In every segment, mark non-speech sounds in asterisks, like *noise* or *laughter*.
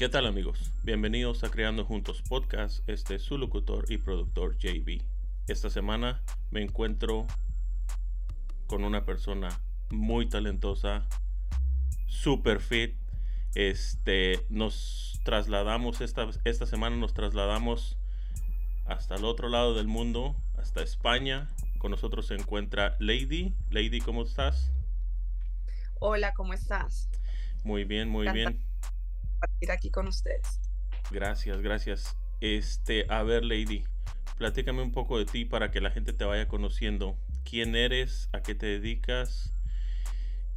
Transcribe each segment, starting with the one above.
¿Qué tal amigos? Bienvenidos a Creando Juntos Podcast. Este es su locutor y productor JB. Esta semana me encuentro con una persona muy talentosa, super fit. Este, nos trasladamos esta, esta semana, nos trasladamos hasta el otro lado del mundo, hasta España. Con nosotros se encuentra Lady. Lady, ¿cómo estás? Hola, ¿cómo estás? Muy bien, muy bien compartir aquí con ustedes. Gracias, gracias. Este, a ver, Lady, platícame un poco de ti para que la gente te vaya conociendo. ¿Quién eres? ¿A qué te dedicas?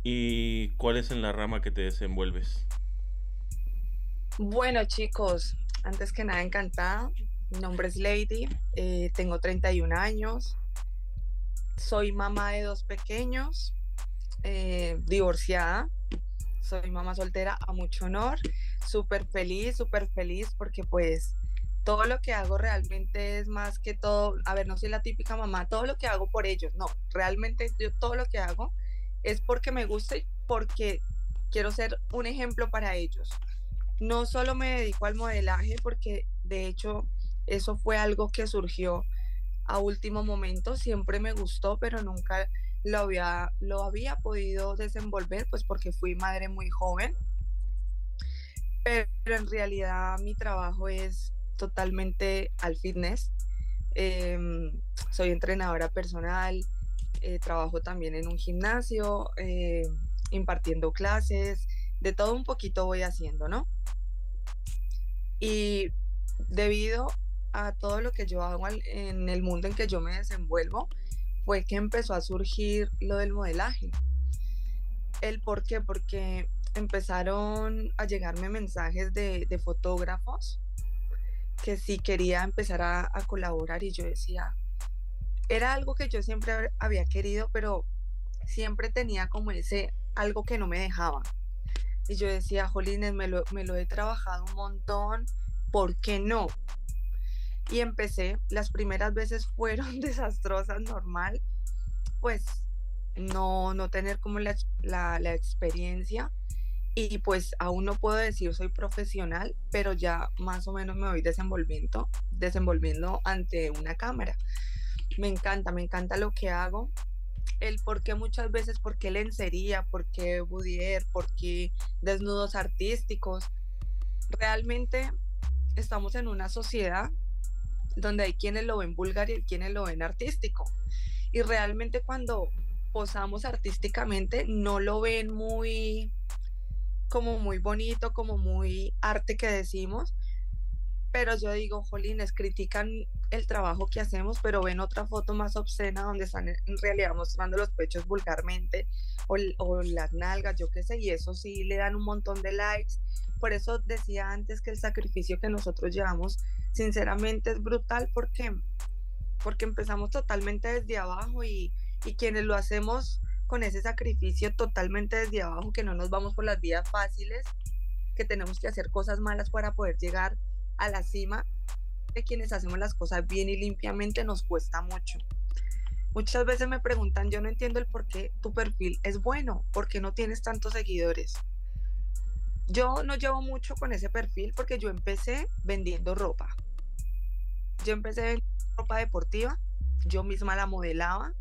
¿Y cuál es en la rama que te desenvuelves? Bueno, chicos, antes que nada, encantada. Mi nombre es Lady, eh, tengo 31 años, soy mamá de dos pequeños, eh, divorciada, soy mamá soltera a mucho honor súper feliz, súper feliz porque pues todo lo que hago realmente es más que todo, a ver, no soy la típica mamá, todo lo que hago por ellos, no, realmente yo todo lo que hago es porque me gusta y porque quiero ser un ejemplo para ellos. No solo me dedico al modelaje porque de hecho eso fue algo que surgió a último momento, siempre me gustó, pero nunca lo había, lo había podido desenvolver, pues porque fui madre muy joven pero en realidad mi trabajo es totalmente al fitness. Em, soy entrenadora personal, eh, trabajo también en un gimnasio, eh, impartiendo clases, de todo un poquito voy haciendo, ¿no? Y debido a todo lo que yo hago en el mundo en que yo me desenvuelvo, fue que empezó a surgir lo del modelaje. ¿El por qué? Porque empezaron a llegarme mensajes de, fotógrafos que sí quería empezar a, colaborar y yo decía, era algo que yo siempre había querido, pero siempre tenía como ese algo que no me dejaba. Y yo decía, Jolines, me lo, me lo he trabajado un montón, ¿por qué no? Y empecé, las primeras veces fueron *laughs* desastrosas, normal, pues no, no tener como la, la, la experiencia y pues aún no puedo decir soy profesional, pero ya más o menos me voy desenvolviendo, desenvolviendo ante una cámara. Me encanta, me encanta lo que hago. El por qué muchas veces, por qué lencería, por qué boudier, por qué desnudos artísticos. Realmente estamos en una sociedad donde hay quienes lo ven vulgar y hay quienes lo ven artístico. Y realmente cuando posamos artísticamente no lo ven muy como muy bonito, como muy arte que decimos, pero yo digo, jolines, critican el trabajo que hacemos, pero ven otra foto más obscena donde están en realidad mostrando los pechos vulgarmente o, o, las nalgas, yo qué sé, y eso sí le dan un montón de likes. Por eso decía antes que el sacrificio que nosotros llevamos, sinceramente es brutal porque, porque empezamos totalmente desde abajo y, y quienes lo hacemos con ese sacrificio totalmente desde abajo, que no nos vamos por las vías fáciles, que tenemos que hacer cosas malas para poder llegar a la cima, de quienes hacemos las cosas bien y limpiamente nos cuesta mucho. Muchas veces me preguntan, yo no entiendo el por qué tu perfil es bueno, por qué no tienes tantos seguidores. Yo no llevo mucho con ese perfil porque yo empecé vendiendo ropa. Yo empecé vendiendo ropa deportiva, yo misma la modelaba,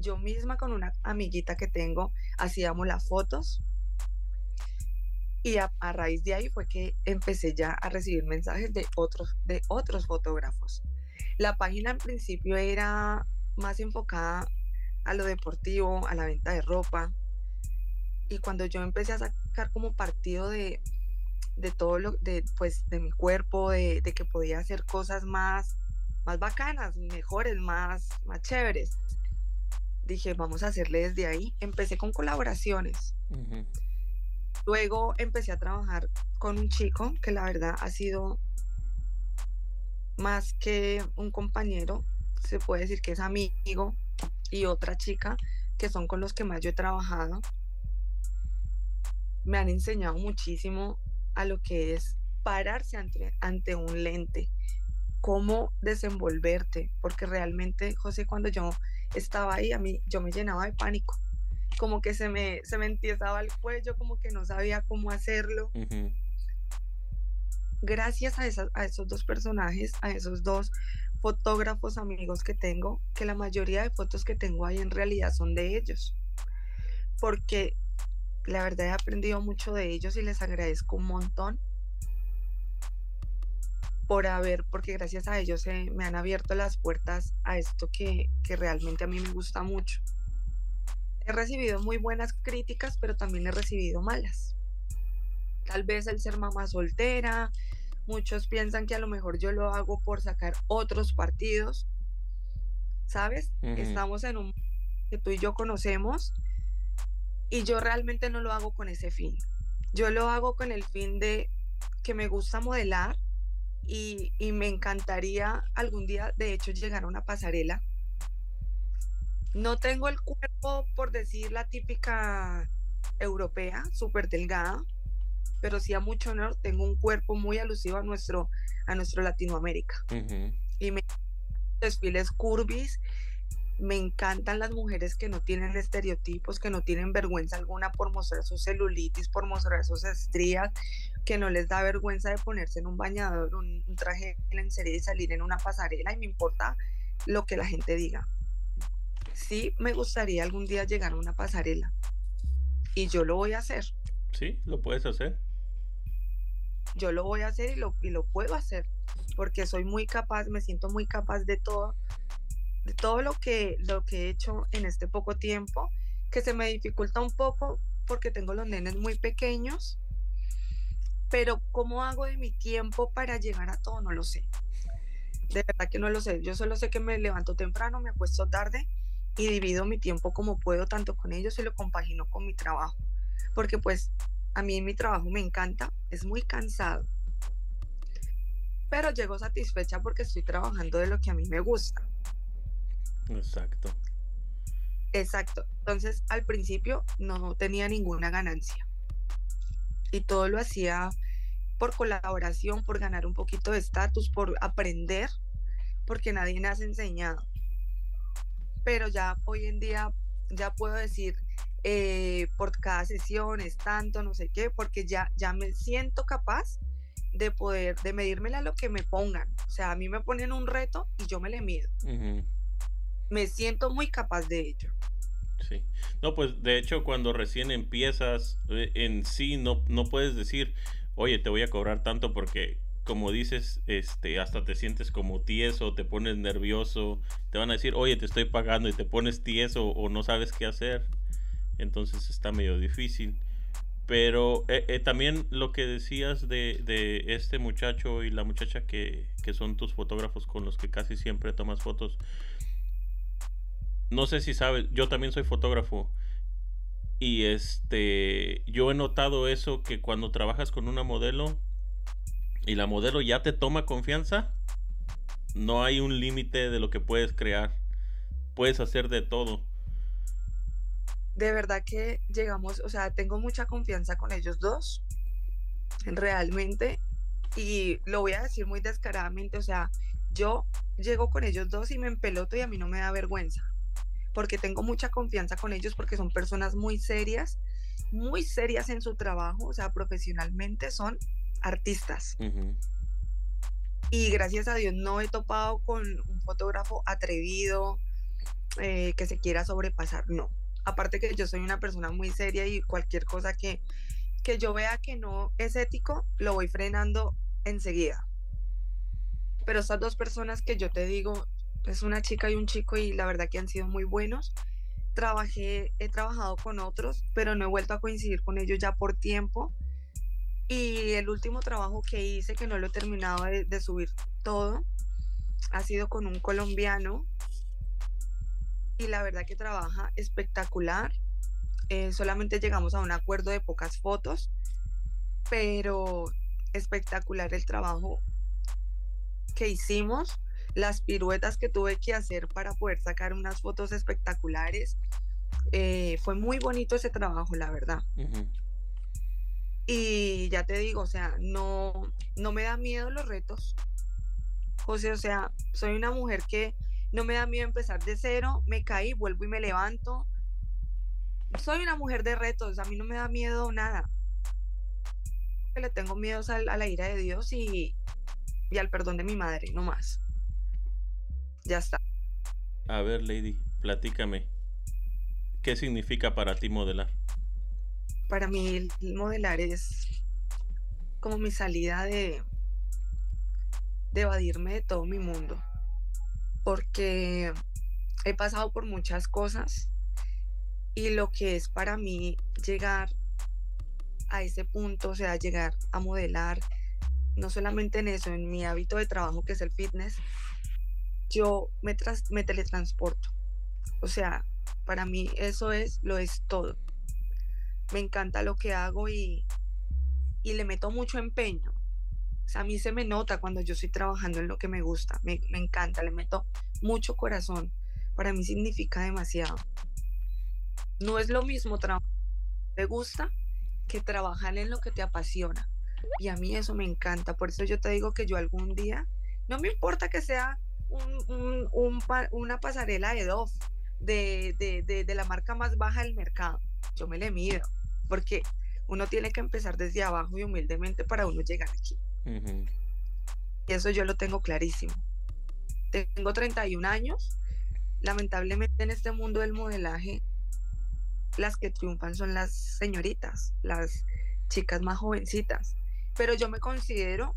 yo misma con una amiguita que tengo hacíamos las fotos y a, raíz de ahí fue que empecé ya a recibir mensajes de otros, de otros fotógrafos. La página en principio era más enfocada a lo deportivo, a la venta de ropa. Y cuando yo empecé a sacar como partido de, de todo lo, de, pues, de mi cuerpo, de, de, que podía hacer cosas más, más bacanas, mejores, más, más chéveres, dije, vamos a hacerle desde ahí. Empecé con colaboraciones. Luego empecé a trabajar con un chico que la verdad ha sido más que un compañero, se puede decir que es amigo, y otra chica que son con los que más yo he trabajado. Me han enseñado muchísimo a lo que es pararse ante, ante un lente, cómo desenvolverte, porque realmente, José, cuando yo estaba ahí, a mí yo me llenaba de pánico, como que se me, se me el cuello, como que no sabía cómo hacerlo. gracias a, a esos dos personajes, a esos dos fotógrafos amigos que tengo, que la mayoría de fotos que tengo ahí en realidad son de ellos. Porque la verdad he aprendido mucho de ellos y les agradezco un montón por haber, porque gracias a ellos me han abierto las puertas a esto que, que realmente a mí me gusta mucho. He recibido muy buenas críticas, pero también he recibido malas. Tal vez el ser mamá soltera, muchos piensan que a lo mejor yo lo hago por sacar otros partidos, ¿sabes? Estamos en un que tú y yo conocemos y yo realmente no lo hago con ese fin. Yo lo hago con el fin de que me gusta modelar y, y me encantaría algún día, de hecho, llegar a una pasarela no tengo el cuerpo, por decir, la típica europea, súper delgada, pero sí a mucho honor, tengo un cuerpo muy alusivo a nuestro, a nuestro Latinoamérica. Y me desfiles curvis, me encantan las mujeres que no tienen estereotipos, que no tienen vergüenza alguna por mostrar su celulitis, por mostrar sus estrías, que no les da vergüenza de ponerse en un bañador, un, un traje en serie y salir en una pasarela y me importa lo que la gente diga sí me gustaría algún día llegar a una pasarela. Y yo lo voy a hacer. Sí, lo puedes hacer. Yo lo voy a hacer y lo, y lo puedo hacer. Porque soy muy capaz, me siento muy capaz de todo, todo lo que, lo que he hecho en este poco tiempo, que se me dificulta un poco porque tengo los nenes muy pequeños. Pero cómo hago de mi tiempo para llegar a todo, no lo sé. De verdad que no lo sé. Yo solo sé que me levanto temprano, me acuesto tarde y divido mi tiempo como puedo, tanto con ellos y lo compagino con mi trabajo. Porque pues a mí mi trabajo me encanta, es muy cansado. Pero llego satisfecha porque estoy trabajando de lo que a mí me gusta. Exacto. Exacto. Entonces al principio no tenía ninguna ganancia. Y todo lo hacía por colaboración, por ganar un poquito de estatus, por aprender, porque nadie me has enseñado pero ya hoy en día ya puedo decir eh, por cada sesión es tanto, no sé qué, porque ya, ya me siento capaz de poder, de medírmela a lo que me pongan. O sea, a mí me ponen un reto y yo me le mido. Me siento muy capaz de ello. Sí. No, pues de hecho cuando recién empiezas eh, en sí no, no puedes decir, oye, te voy a cobrar tanto porque como dices, este, hasta te sientes como tieso, te pones nervioso, te van a decir, oye, te estoy pagando y te pones tieso o no sabes qué hacer. Entonces está medio difícil. Pero eh, eh, también lo que decías de, de, este muchacho y la muchacha que, que son tus fotógrafos con los que casi siempre tomas fotos. No sé si sabes, yo también soy fotógrafo. Y este, yo he notado eso que cuando trabajas con una modelo, y la modelo ya te toma confianza, no hay un límite de lo que puedes crear. Puedes hacer de todo. De verdad que llegamos, o sea, tengo mucha confianza con ellos dos, realmente, y lo voy a decir muy descaradamente, o sea, yo llego con ellos dos y me empeloto y a mí no me da vergüenza, porque tengo mucha confianza con ellos porque son personas muy serias, muy serias en su trabajo, o sea, profesionalmente son artistas. Y gracias a Dios no he topado con un fotógrafo atrevido eh, que se quiera sobrepasar, no. Aparte que yo soy una persona muy seria y cualquier cosa que, que yo vea que no es ético, lo voy frenando enseguida. Pero estas dos personas que yo te digo, es una chica y un chico y la verdad que han sido muy buenos. Trabajé, he trabajado con otros, pero no he vuelto a coincidir con ellos ya por tiempo y el último trabajo que hice, que no lo he terminado de, subir todo, ha sido con un colombiano. Y la verdad que trabaja espectacular. Eh, solamente llegamos a un acuerdo de pocas fotos, pero espectacular el trabajo que hicimos, las piruetas que tuve que hacer para poder sacar unas fotos espectaculares. Eh, fue muy bonito ese trabajo, la verdad. Y ya te digo, o sea, no, no me da miedo los retos. José, o sea, soy una mujer que no me da miedo empezar de cero, me caí, vuelvo y me levanto. Soy una mujer de retos, a mí no me da miedo nada. que le tengo miedo a, la ira de Dios y, y al perdón de mi madre, no más. Ya está. A ver, Lady, platícame. ¿Qué significa para ti modelar? Para mí modelar es como mi salida de, de evadirme de todo mi mundo. Porque he pasado por muchas cosas y lo que es para mí llegar a ese punto, o sea, llegar a modelar, no solamente en eso, en mi hábito de trabajo que es el fitness, yo me, teletransporto. O sea, para mí eso es, lo es todo. Me encanta lo que hago y, y le meto mucho empeño. O sea, a mí se me nota cuando yo estoy trabajando en lo que me gusta, me, me encanta, le meto mucho corazón. Para mí significa demasiado. No es lo mismo trabajar te gusta que trabajar en lo que te apasiona. Y a mí eso me encanta. Por eso yo te digo que yo algún día, no me importa que sea un, una pasarela de Dove, de, de, de, la marca más baja del mercado. Yo me le mido, porque uno tiene que empezar desde abajo y humildemente para uno llegar aquí. Y eso yo lo tengo clarísimo. Tengo 31 años. Lamentablemente en este mundo del modelaje, las que triunfan son las señoritas, las chicas más jovencitas. Pero yo me considero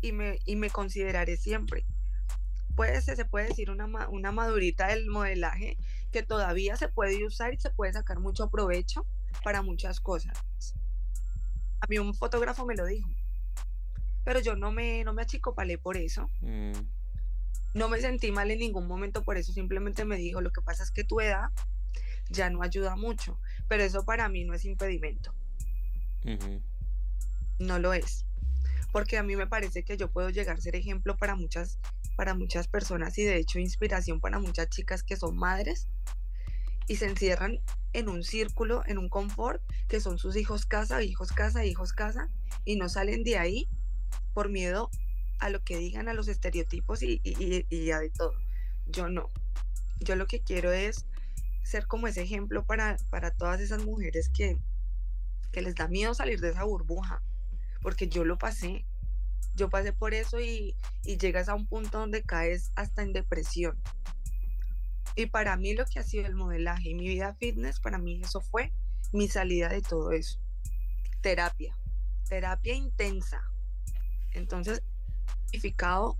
y me, y me consideraré siempre puede se puede decir una, una madurita del modelaje que todavía se puede usar y se puede sacar mucho provecho para muchas cosas. A mí un fotógrafo me lo dijo, pero yo no me, no me achicopalé por eso. Mm. No me sentí mal en ningún momento por eso, simplemente me dijo, lo que pasa es que tu edad ya no ayuda mucho, pero eso para mí no es impedimento. No lo es, porque a mí me parece que yo puedo llegar a ser ejemplo para muchas para muchas personas y de hecho inspiración para muchas chicas que son madres y se encierran en un círculo, en un confort, que son sus hijos casa, hijos casa, hijos casa, y no salen de ahí por miedo a lo que digan, a los estereotipos y, y, y a de todo. Yo no. Yo lo que quiero es ser como ese ejemplo para, para todas esas mujeres que, que les da miedo salir de esa burbuja, porque yo lo pasé, yo pasé por eso y, llegas a un punto donde caes hasta en depresión. Y para mí lo que ha sido el modelaje y mi vida fitness, para mí eso fue mi salida de todo eso. Terapia, terapia intensa. Entonces, significado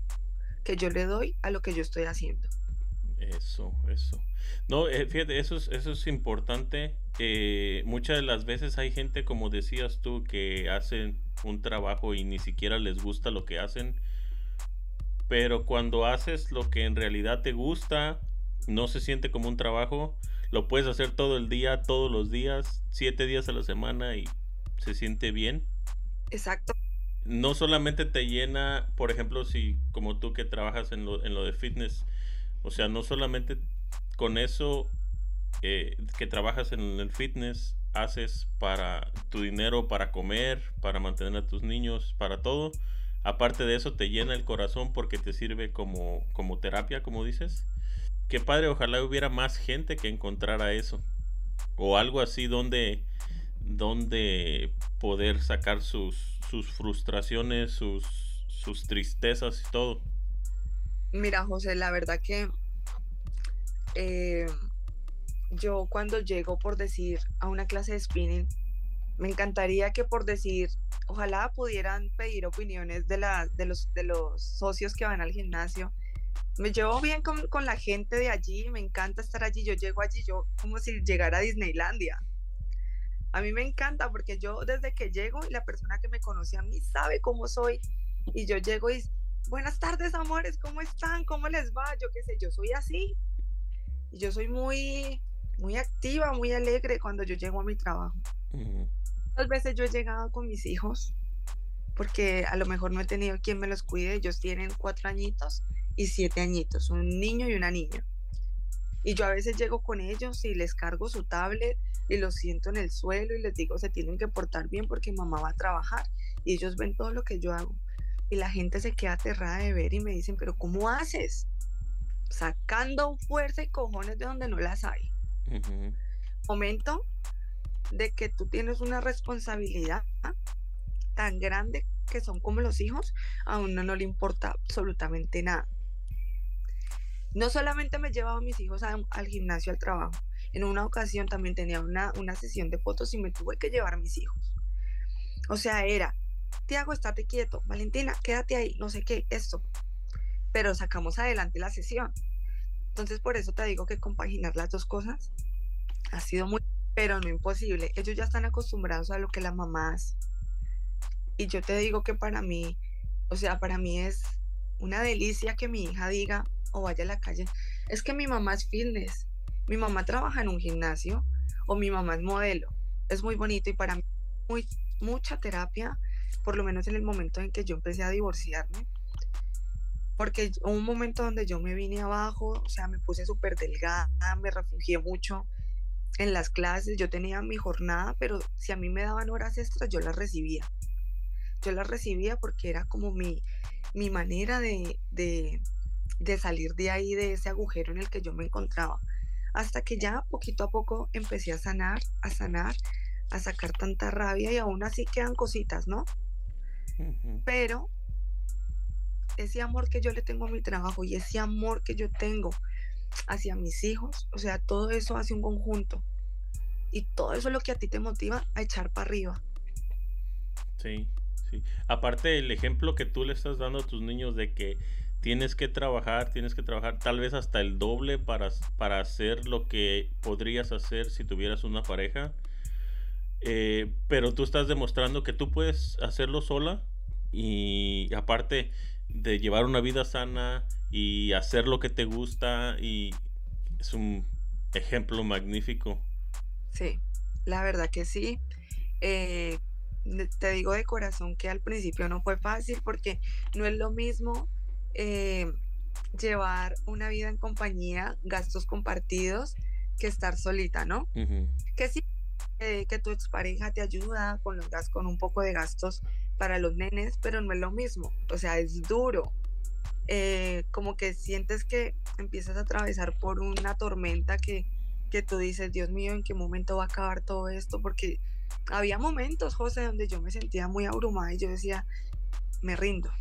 que yo le doy a lo que yo estoy haciendo. Eso, eso. No, eh, fíjate, eso es, eso es importante. Eh, muchas de las veces hay gente, como decías tú, que hacen un trabajo y ni siquiera les gusta lo que hacen. Pero cuando haces lo que en realidad te gusta, no se siente como un trabajo. Lo puedes hacer todo el día, todos los días, siete días a la semana y se siente bien. Exacto. No solamente te llena, por ejemplo, si como tú que trabajas en lo, en lo de fitness, o sea, no solamente con eso eh, que trabajas en el fitness, haces para tu dinero, para comer, para mantener a tus niños, para todo. Aparte de eso, te llena el corazón porque te sirve como, como terapia, como dices. Qué padre, ojalá hubiera más gente que encontrara eso. O algo así donde, donde poder sacar sus, sus frustraciones, sus, sus tristezas y todo. Mira, José, la verdad que eh, yo cuando llego, por decir, a una clase de spinning, me encantaría que por decir, ojalá pudieran pedir opiniones de, la, de, los, de los socios que van al gimnasio. Me llevo bien con, con, la gente de allí, me encanta estar allí, yo llego allí, yo como si llegara a Disneylandia. A mí me encanta porque yo desde que llego la persona que me conoce a mí sabe cómo soy y yo llego y buenas tardes amores, ¿cómo están? ¿Cómo les va? Yo qué sé, yo soy así. Y yo soy muy muy activa, muy alegre cuando yo llego a mi trabajo. Muchas veces yo he llegado con mis hijos porque a lo mejor no he tenido quien me los cuide. Ellos tienen cuatro añitos y siete añitos, un niño y una niña. Y yo a veces llego con ellos y les cargo su tablet y los siento en el suelo y les digo se tienen que portar bien porque mamá va a trabajar y ellos ven todo lo que yo hago. Y la gente se queda aterrada de ver y me dicen, pero ¿cómo haces? Sacando fuerza y cojones de donde no las hay. Momento de que tú tienes una responsabilidad tan grande que son como los hijos, a uno no le importa absolutamente nada. No solamente me llevaba a mis hijos al gimnasio, al trabajo. En una ocasión también tenía una, una sesión de fotos y me tuve que llevar a mis hijos. O sea, era, Tiago, estate quieto. Valentina, quédate ahí. No sé qué, esto. Pero sacamos adelante la sesión. Entonces, por eso te digo que compaginar las dos cosas ha sido muy, pero no imposible. Ellos ya están acostumbrados a lo que la mamá hace. Y yo te digo que para mí, o sea, para mí es una delicia que mi hija diga o vaya a la calle, es que mi mamá es fitness, mi mamá trabaja en un gimnasio o mi mamá es modelo. Es muy bonito y para mí muy, mucha terapia, por lo menos en el momento en que yo empecé a divorciarme, porque hubo un momento donde yo me vine abajo, o sea, me puse súper delgada, me refugié mucho en las clases, yo tenía mi jornada, pero si a mí me daban horas extras, yo las recibía yo la recibía porque era como mi, mi manera de, de, de salir de ahí, de ese agujero en el que yo me encontraba. Hasta que ya poquito a poco empecé a sanar, a sanar, a sacar tanta rabia y aún así quedan cositas, ¿no? Pero ese amor que yo le tengo a mi trabajo y ese amor que yo tengo hacia mis hijos, o sea, todo eso hace un conjunto. Y todo eso es lo que a ti te motiva a echar para arriba. Sí, Aparte el ejemplo que tú le estás dando a tus niños de que tienes que trabajar, tienes que trabajar tal vez hasta el doble para, para hacer lo que podrías hacer si tuvieras una pareja. Eh, pero tú estás demostrando que tú puedes hacerlo sola y aparte de llevar una vida sana y hacer lo que te gusta y es un ejemplo magnífico. Sí, la verdad que sí. Eh, te digo de corazón que al principio no fue fácil porque no es lo mismo eh, llevar una vida en compañía, gastos compartidos, que estar solita, ¿no? Que sí, eh, que tu expareja te ayuda con los gastos, con un poco de gastos para los nenes, pero no es lo mismo. O sea, es duro. Eh, como que sientes que empiezas a atravesar por una tormenta que, que tú dices, Dios mío, ¿en qué momento va a acabar todo esto? Porque había momentos, José, donde yo me sentía muy abrumada y yo decía, me rindo,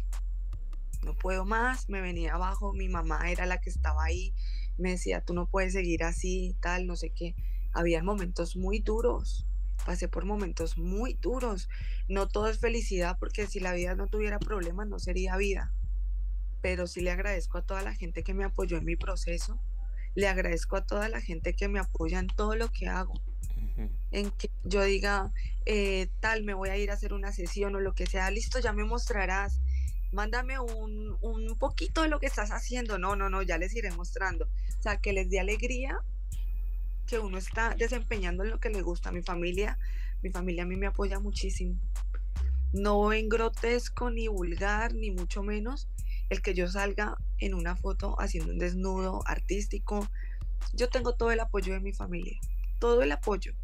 no puedo más, me venía abajo, mi mamá era la que estaba ahí, me decía, tú no puedes seguir así, tal, no sé qué. Había momentos muy duros, pasé por momentos muy duros. No todo es felicidad porque si la vida no tuviera problemas no sería vida. Pero sí le agradezco a toda la gente que me apoyó en mi proceso, le agradezco a toda la gente que me apoya en todo lo que hago en que yo diga, eh, tal, me voy a ir a hacer una sesión o lo que sea, listo, ya me mostrarás, mándame un, un poquito de lo que estás haciendo, no, no, no, ya les iré mostrando. O sea, que les dé alegría que uno está desempeñando en lo que le gusta mi familia. Mi familia a mí me apoya muchísimo. No en grotesco ni vulgar, ni mucho menos el que yo salga en una foto haciendo un desnudo artístico. Yo tengo todo el apoyo de mi familia, todo el apoyo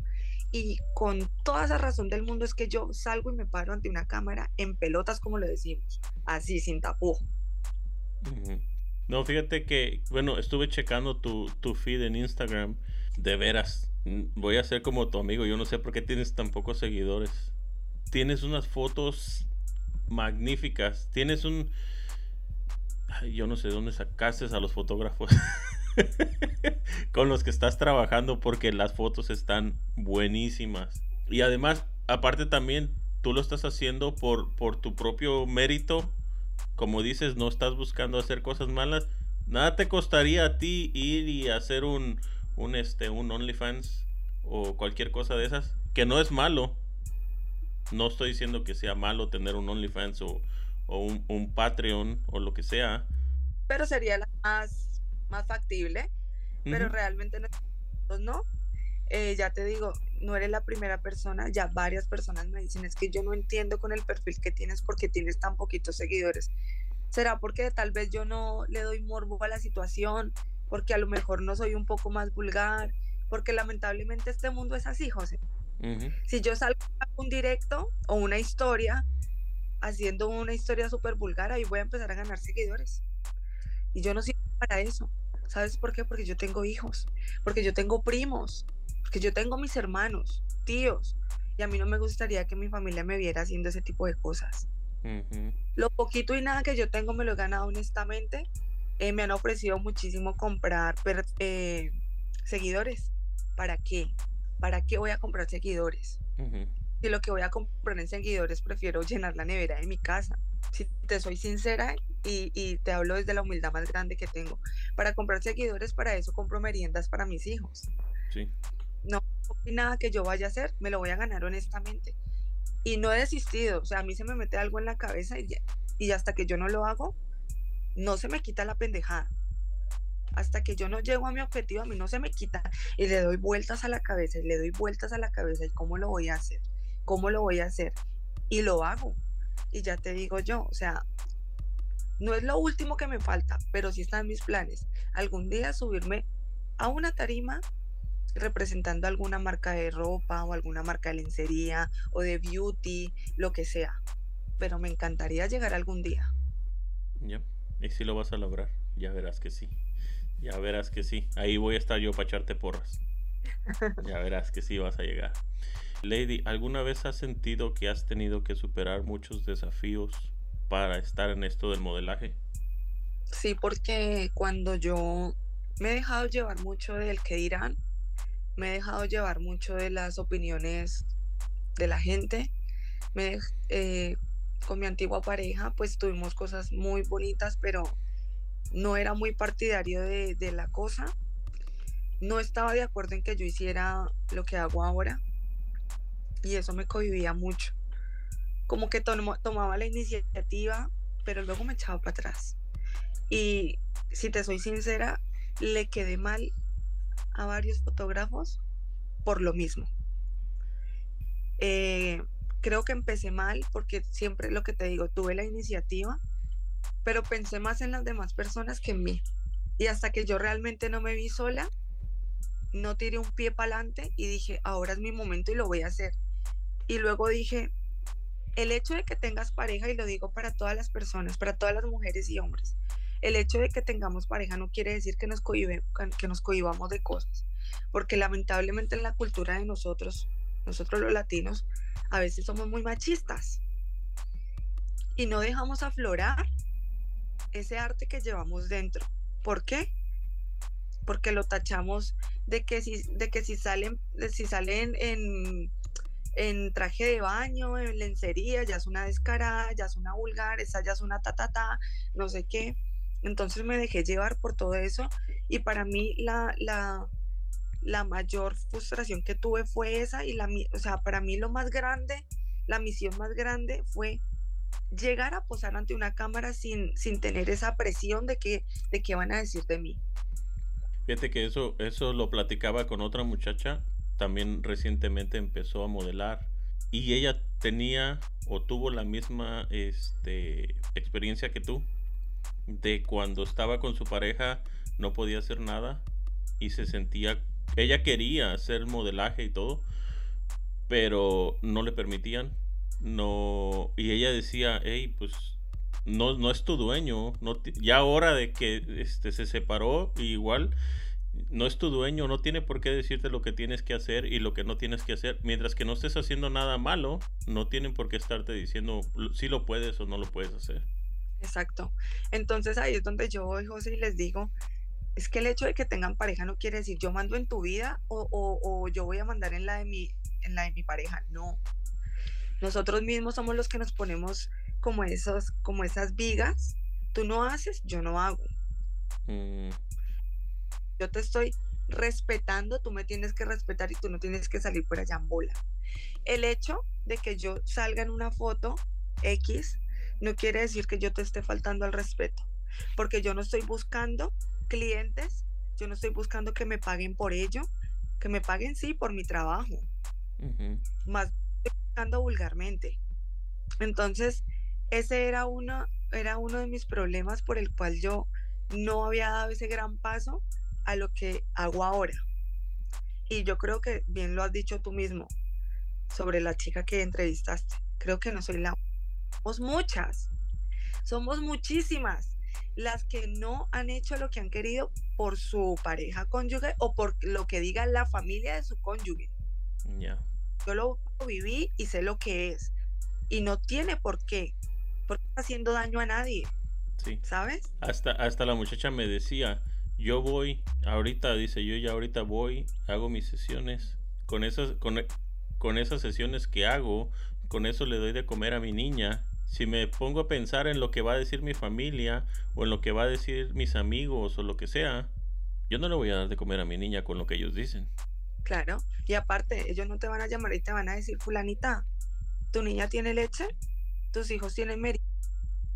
y con toda esa razón del mundo es que yo salgo y me paro ante una cámara en pelotas, como lo decimos, así, sin tapujo. No, fíjate que, bueno, estuve checando tu, tu feed en Instagram, de veras, voy a ser como tu amigo, yo no sé por qué tienes tan pocos seguidores. Tienes unas fotos magníficas, tienes un... yo no sé dónde sacaste a los fotógrafos. *laughs* con los que estás trabajando porque las fotos están buenísimas. Y además, aparte también, tú lo estás haciendo por, por tu propio mérito. Como dices, no estás buscando hacer cosas malas. Nada te costaría a ti ir y hacer un, un, este, un OnlyFans o cualquier cosa de esas. Que no es malo. No estoy diciendo que sea malo tener un OnlyFans o, o un, un Patreon o lo que sea. Pero sería la más más factible, pero realmente no. no. Eh, ya te digo, no eres la primera persona, ya varias personas me dicen, es que yo no entiendo con el perfil que tienes porque tienes tan poquitos seguidores. ¿Será porque tal vez yo no le doy morbo a la situación? Porque a lo mejor no soy un poco más vulgar, porque lamentablemente este mundo es así, José. Si yo salgo a un directo o una historia, haciendo una historia súper vulgar, ahí voy a empezar a ganar seguidores. Y yo no sirvo para eso. ¿Sabes por qué? Porque yo tengo hijos, porque yo tengo primos, porque yo tengo mis hermanos, tíos. Y a mí no me gustaría que mi familia me viera haciendo ese tipo de cosas. Lo poquito y nada que yo tengo me lo he ganado honestamente. Eh, me han ofrecido muchísimo comprar eh, seguidores. ¿Para qué? ¿Para qué voy a comprar seguidores? Si lo que voy a comprar en seguidores prefiero llenar la nevera de mi casa. Si te soy sincera y, y te hablo desde la humildad más grande que tengo. Para comprar seguidores, para eso compro meriendas para mis hijos. Sí. No hay nada que yo vaya a hacer, me lo voy a ganar honestamente. Y no he desistido, o sea, a mí se me mete algo en la cabeza y, y hasta que yo no lo hago, no se me quita la pendejada. Hasta que yo no llego a mi objetivo, a mí no se me quita y le doy vueltas a la cabeza y le doy vueltas a la cabeza y cómo lo voy a hacer, cómo lo voy a hacer. Y lo hago. Y ya te digo yo, o sea, no es lo último que me falta, pero sí están mis planes. Algún día subirme a una tarima representando alguna marca de ropa o alguna marca de lencería o de beauty, lo que sea. Pero me encantaría llegar algún día. Ya, y si lo vas a lograr, ya verás que sí. Ya verás que sí. Ahí voy a estar yo para echarte porras. Ya verás que sí vas a llegar. Lady, ¿alguna vez has sentido que has tenido que superar muchos desafíos para estar en esto del modelaje? Sí, porque cuando yo me he dejado llevar mucho del que dirán, me he dejado llevar mucho de las opiniones de la gente. Me, eh, con mi antigua pareja, pues tuvimos cosas muy bonitas, pero no era muy partidario de, la cosa. No estaba de acuerdo en que yo hiciera lo que hago ahora y eso me cohibía mucho. Como que tomaba la iniciativa, pero luego me echaba para atrás. Y si te soy sincera, le quedé mal a varios fotógrafos por lo mismo. Eh, creo que empecé mal porque siempre lo que te digo, tuve la iniciativa, pero pensé más en las demás personas que en mí. Y hasta que yo realmente no me vi sola, no tiré un pie para adelante y dije, ahora es mi momento y lo voy a hacer. Y luego dije, el hecho de que tengas pareja, y lo digo para todas las personas, para todas las mujeres y hombres, el hecho de que tengamos pareja no quiere decir que nos, que nos cohibamos de cosas, porque lamentablemente en la cultura de nosotros, nosotros los latinos, a veces somos muy machistas y no dejamos aflorar ese arte que llevamos dentro. ¿Por qué? Porque lo tachamos de que si, de que si salen, si salen en, en traje de baño, en lencería, ya es una descarada, ya es una vulgar, esa ya es una ta, ta, ta no sé qué. Entonces me dejé llevar por todo eso y para mí la, la, la mayor frustración que tuve fue esa y la, o sea, para mí lo más grande, la misión más grande fue llegar a posar ante una cámara sin, sin tener esa presión de que, de qué van a decir de mí. Fíjate que eso, eso lo platicaba con otra muchacha, también recientemente empezó a modelar y ella tenía o tuvo la misma este, experiencia que tú de cuando estaba con su pareja no podía hacer nada y se sentía ella quería hacer modelaje y todo pero no le permitían no y ella decía hey pues no, no es tu dueño no ya ahora de que este se separó igual no es tu dueño, no tiene por qué decirte lo que tienes que hacer y lo que no tienes que hacer. Mientras que no estés haciendo nada malo, no tienen por qué estarte diciendo si lo puedes o no lo puedes hacer. Exacto. Entonces ahí es donde yo José, les digo, es que el hecho de que tengan pareja no quiere decir yo mando en tu vida o, yo voy a mandar en la, de mi, en la de mi pareja. No. Nosotros mismos somos los que nos ponemos como, esos, como esas vigas. Tú no haces, yo no hago. Mm. Yo te estoy respetando, tú me tienes que respetar y tú no tienes que salir por allá en bola. El hecho de que yo salga en una foto X no quiere decir que yo te esté faltando al respeto, porque yo no estoy buscando clientes, yo no estoy buscando que me paguen por ello, que me paguen sí por mi trabajo, más estoy buscando vulgarmente. Entonces, ese era uno, era uno de mis problemas por el cual yo no había dado ese gran paso a lo que hago ahora. Y yo creo que bien lo has dicho tú mismo sobre la chica que entrevistaste. Creo que no soy la somos muchas, somos muchísimas las que no han hecho lo que han querido por su pareja cónyuge o por lo que diga la familia de su cónyuge. Yo lo lo viví y sé lo que es. Y no tiene por qué, porque está haciendo daño a nadie. Sí. ¿Sabes? Hasta, hasta la muchacha me decía, yo voy, ahorita, dice, yo ya ahorita voy, hago mis sesiones. Con esas, con, con esas sesiones que hago, con eso le doy de comer a mi niña. Si me pongo a pensar en lo que va a decir mi familia o en lo que va a decir mis amigos o lo que sea, yo no le voy a dar de comer a mi niña con lo que ellos dicen. Claro, y aparte, ellos no te van a llamar y te van a decir, fulanita, ¿tu niña tiene leche? ¿Tus hijos tienen mérito?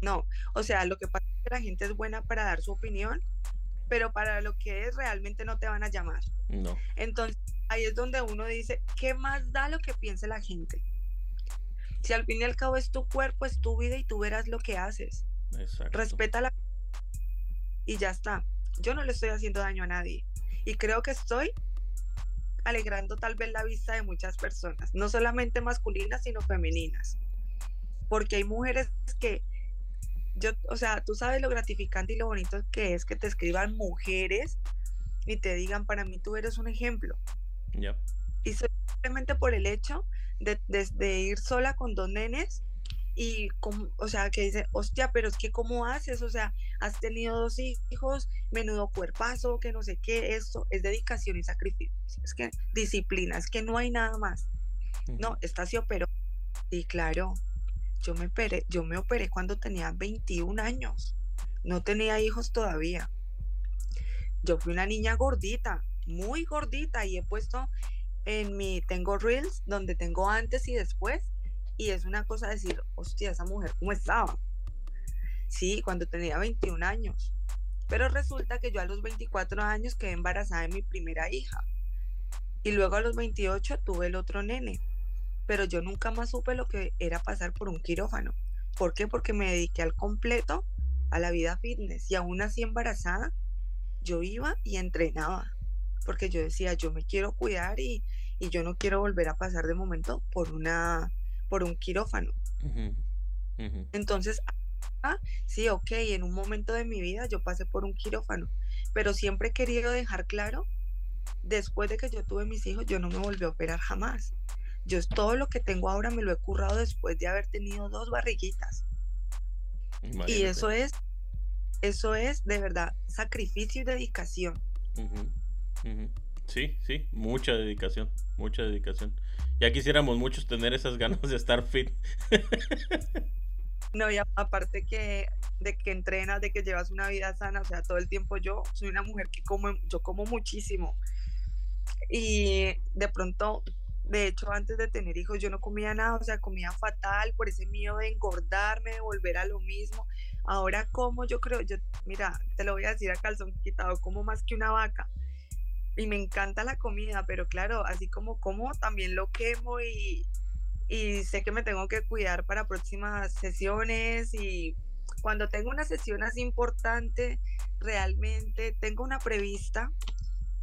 No, o sea, lo que pasa es que la gente es buena para dar su opinión, pero para lo que es realmente no te van a llamar. No. Entonces, ahí es donde uno dice, ¿qué más da lo que piense la gente? Si al fin y al cabo es tu cuerpo, es tu vida y tú verás lo que haces. Exacto. Respeta la... Y ya está. Yo no le estoy haciendo daño a nadie. Y creo que estoy alegrando tal vez la vista de muchas personas, no solamente masculinas, sino femeninas. Porque hay mujeres que, yo, o sea, tú sabes lo gratificante y lo bonito que es que te escriban mujeres y te digan, para mí tú eres un ejemplo. Y simplemente por el hecho de, de, ir sola con dos nenes y, o sea, que dice, hostia, pero es que ¿cómo haces? O sea, has tenido dos hijos, menudo cuerpazo, que no sé qué, esto es dedicación y sacrificio, es que disciplina, es que no hay nada más. No, esta se operó. Y claro, yo me operé, yo me operé cuando tenía 21 años, no tenía hijos todavía. Yo fui una niña gordita, muy gordita y he puesto en mi, tengo reels donde tengo antes y después y es una cosa decir, hostia, esa mujer, ¿cómo estaba? Sí, cuando tenía 21 años. Pero resulta que yo a los 24 años quedé embarazada de mi primera hija. Y luego a los 28 tuve el otro nene. Pero yo nunca más supe lo que era pasar por un quirófano. ¿Por qué? Porque me dediqué al completo a la vida fitness. Y aún así embarazada, yo iba y entrenaba. Porque yo decía, yo me quiero cuidar y, y yo no quiero volver a pasar de momento por una por un quirófano. Entonces, ah, sí, ok, en un momento de mi vida yo pasé por un quirófano, pero siempre he querido dejar claro, después de que yo tuve mis hijos, yo no me volví a operar jamás. Yo todo lo que tengo ahora me lo he currado después de haber tenido dos barriguitas. Y eso es, eso es de verdad sacrificio y dedicación. Sí, sí, mucha dedicación, mucha dedicación. Ya quisiéramos muchos tener esas ganas de estar fit. No, y aparte que de que entrenas, de que llevas una vida sana, o sea, todo el tiempo yo soy una mujer que como, yo como muchísimo. Y de pronto, de hecho, antes de tener hijos, yo no comía nada, o sea, comía fatal por ese miedo de engordarme, de volver a lo mismo. Ahora como yo creo, yo, mira, te lo voy a decir a calzón quitado, como más que una vaca y me encanta la comida, pero claro, así como como, también lo quemo y, y sé que me tengo que cuidar para próximas sesiones y cuando tengo una sesión así importante, realmente tengo una prevista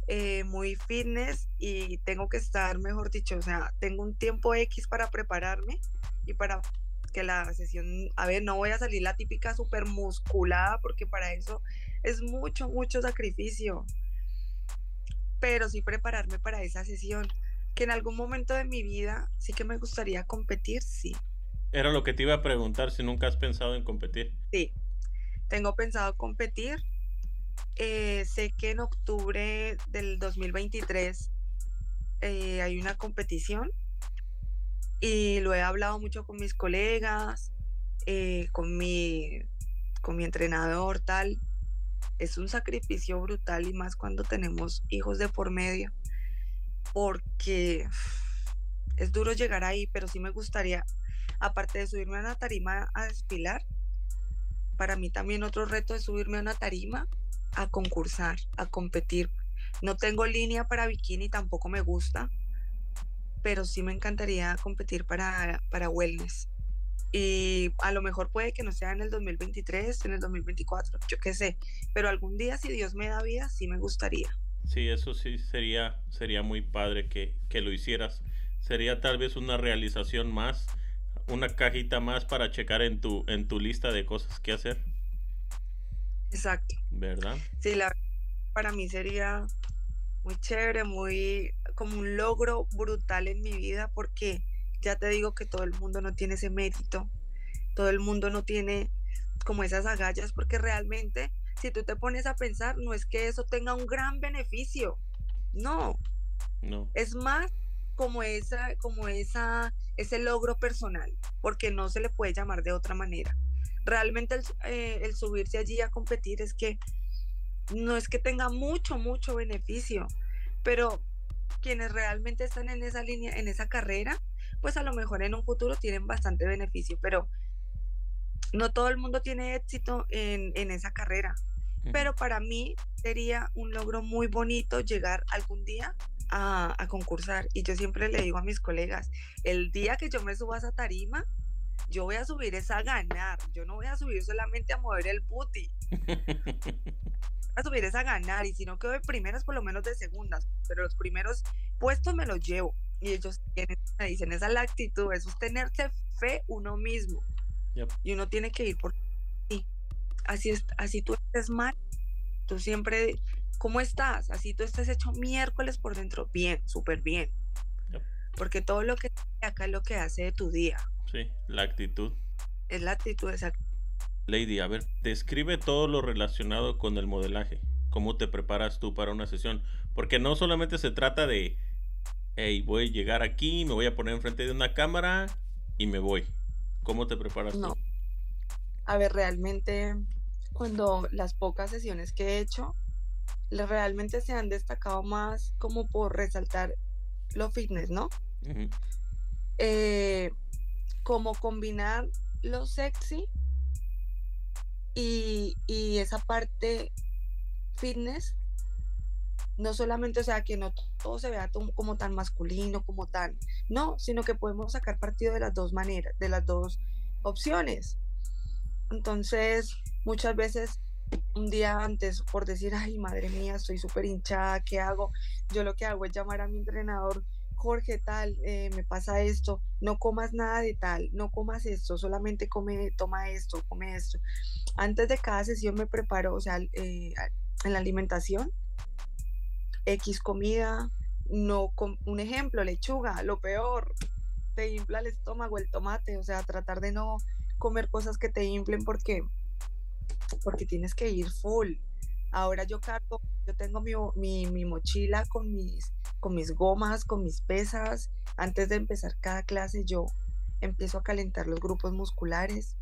eh, muy fitness y tengo que estar, mejor dicho, o sea, tengo un tiempo X para prepararme y para que la sesión, a ver, no voy a salir la típica super musculada porque para eso es mucho, mucho sacrificio pero sí prepararme para esa sesión, que en algún momento de mi vida sí que me gustaría competir, sí. Era lo que te iba a preguntar, si nunca has pensado en competir. Sí, tengo pensado competir. Eh, sé que en octubre del 2023 eh, hay una competición y lo he hablado mucho con mis colegas, eh, con, mi, con mi entrenador, tal es un sacrificio brutal y más cuando tenemos hijos de por medio, porque es duro llegar ahí, pero sí me gustaría, aparte de subirme a una tarima a desfilar, para mí también otro reto es subirme a una tarima a concursar, a competir. No tengo línea para bikini, tampoco me gusta, pero sí me encantaría competir para, para wellness. Y a lo mejor puede que no sea en el 2023, en el 2024, yo qué sé. Pero algún día, si Dios me da vida, sí me gustaría. Sí, eso sí sería, sería muy padre que, que lo hicieras. Sería tal vez una realización más, una cajita más para checar en tu, en tu lista de cosas que hacer. Exacto. ¿Verdad? Sí, la, para mí sería muy chévere, muy como un logro brutal en mi vida porque ya te digo que todo el mundo no tiene ese mérito, todo el mundo no tiene como esas agallas, porque realmente si tú te pones a pensar, no es que eso tenga un gran beneficio, no, no. es más como esa, como esa, ese logro personal, porque no se le puede llamar de otra manera. Realmente el, eh, el subirse allí a competir es que no es que tenga mucho, mucho beneficio, pero quienes realmente están en esa línea, en esa carrera, pues a lo mejor en un futuro tienen bastante beneficio, pero no todo el mundo tiene éxito en, en esa carrera. Pero para mí sería un logro muy bonito llegar algún día a, a, concursar. Y yo siempre le digo a mis colegas, el día que yo me suba a esa tarima, yo voy a subir es a ganar. Yo no voy a subir solamente a mover el booty. *laughs* a subir es a ganar. Y si no quedo de primeras, por lo menos de segundas. Pero los primeros puestos me los llevo. Y ellos tienen, me dicen, esa es la actitud, eso es tenerse fe uno mismo. Yep. Y uno tiene que ir por sí. Así, es, así tú estés mal, tú siempre, ¿cómo estás? Así tú estés hecho miércoles por dentro, bien, súper bien. Yep. Porque todo lo que acá es lo que hace de tu día. Sí, la actitud. Es la actitud exacta. Lady, a ver, describe todo lo relacionado con el modelaje. ¿Cómo te preparas tú para una sesión? Porque no solamente se trata de, hey, voy a llegar aquí, me voy a poner enfrente de una cámara y me voy. ¿Cómo te preparas no. tú? A ver, realmente cuando las pocas sesiones que he hecho, realmente se han destacado más como por resaltar lo fitness, ¿no? Uh -huh. eh, como combinar lo sexy y, y, esa parte fitness, no solamente, o sea, que no todo se vea como tan masculino, como tan, no, sino que podemos sacar partido de las dos maneras, de las dos opciones. Entonces, muchas veces un día antes por decir, ay, madre mía, estoy súper hinchada, ¿qué hago? Yo lo que hago es llamar a mi entrenador, Jorge, tal, eh, me pasa esto, no comas nada de tal, no comas esto, solamente come, toma esto, come esto. Antes de cada sesión me preparo, o sea, eh, en la alimentación, X comida, no, com un ejemplo, lechuga, lo peor, te infla el estómago, el tomate, o sea, tratar de no comer cosas que te inflen porque, porque tienes que ir full. Ahora yo cargo, yo tengo mi, mi, mi, mochila con mis, con mis gomas, con mis pesas. Antes de empezar cada clase yo empiezo a calentar los grupos musculares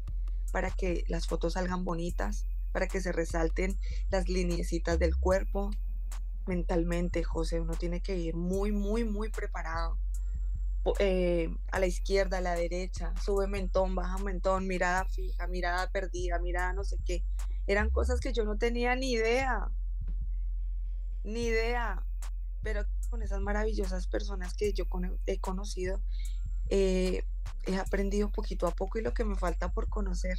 para que las fotos salgan bonitas, para que se resalten las lineecitas del cuerpo. Mentalmente, José, uno tiene que ir muy, muy, muy preparado. Eh, a la izquierda, a la derecha, sube mentón, baja mentón, mirada fija, mirada perdida, mirada no sé qué. Eran cosas que yo no tenía ni idea, ni idea, pero con esas maravillosas personas que yo he conocido, eh, he aprendido poquito a poco y lo que me falta por conocer.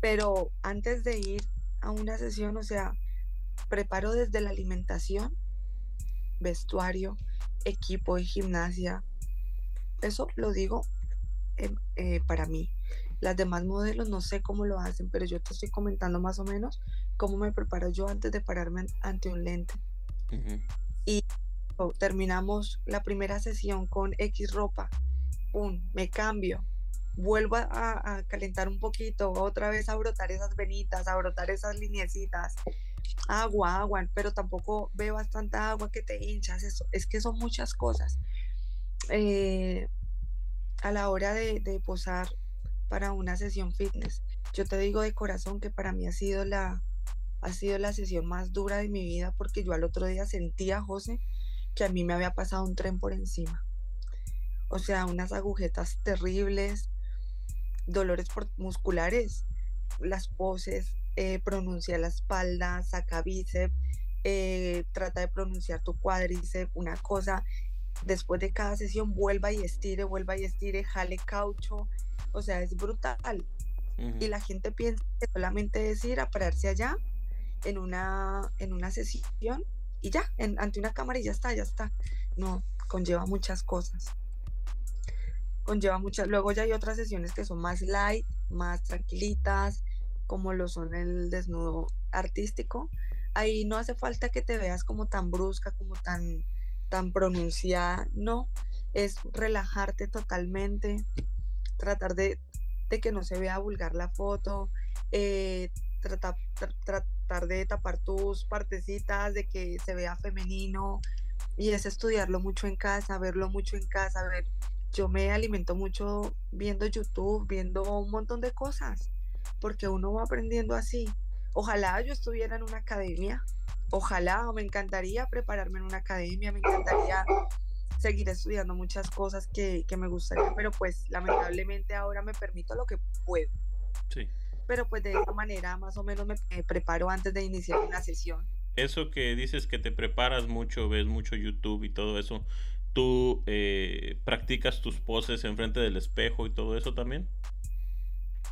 Pero antes de ir a una sesión, o sea, preparo desde la alimentación, vestuario, equipo de gimnasia, eso lo digo eh, eh, para mí. Las demás modelos no sé cómo lo hacen, pero yo te estoy comentando más o menos cómo me preparo yo antes de pararme ante un lente. Uh -huh. Y oh, terminamos la primera sesión con X ropa. Pum, me cambio. Vuelvo a, a, calentar un poquito, otra vez a brotar esas venitas, a brotar esas lineecitas. Agua, agua, pero tampoco veo bastante agua que te hinchas. Eso, es que son muchas cosas eh, a la hora de, de, posar para una sesión fitness. Yo te digo de corazón que para mí ha sido la ha sido la sesión más dura de mi vida porque yo al otro día sentía, José, que a mí me había pasado un tren por encima. O sea, unas agujetas terribles, dolores por, musculares, las poses, eh, pronuncia la espalda, saca bíceps, eh, trata de pronunciar tu cuádriceps, una cosa después de cada sesión vuelva y estire, vuelva y estire, jale caucho, o sea, es brutal. Uh -huh. Y la gente piensa que solamente es ir a pararse allá en una, en una sesión y ya, en, ante una cámara y ya está, ya está. No, conlleva muchas cosas. Conlleva muchas. Luego ya hay otras sesiones que son más light, más tranquilitas, como lo son el desnudo artístico. Ahí no hace falta que te veas como tan brusca, como tan tan pronunciada, no, es relajarte totalmente, tratar de, que no se vea vulgar la foto, eh, tratar, tratar de tapar tus partecitas, de que se vea femenino, y es estudiarlo mucho en casa, verlo mucho en casa, ver. Yo me alimento mucho viendo YouTube, viendo un montón de cosas, porque uno va aprendiendo así. Ojalá yo estuviera en una academia, ojalá, me encantaría prepararme en una academia, me encantaría seguir estudiando muchas cosas que, que me gustaría, pero pues lamentablemente ahora me permito lo que puedo. Sí. Pero pues de esa manera más o menos me preparo antes de iniciar una sesión eso que dices que te preparas mucho, ves mucho YouTube y todo eso, ¿tú eh, practicas tus poses enfrente del espejo y todo eso también?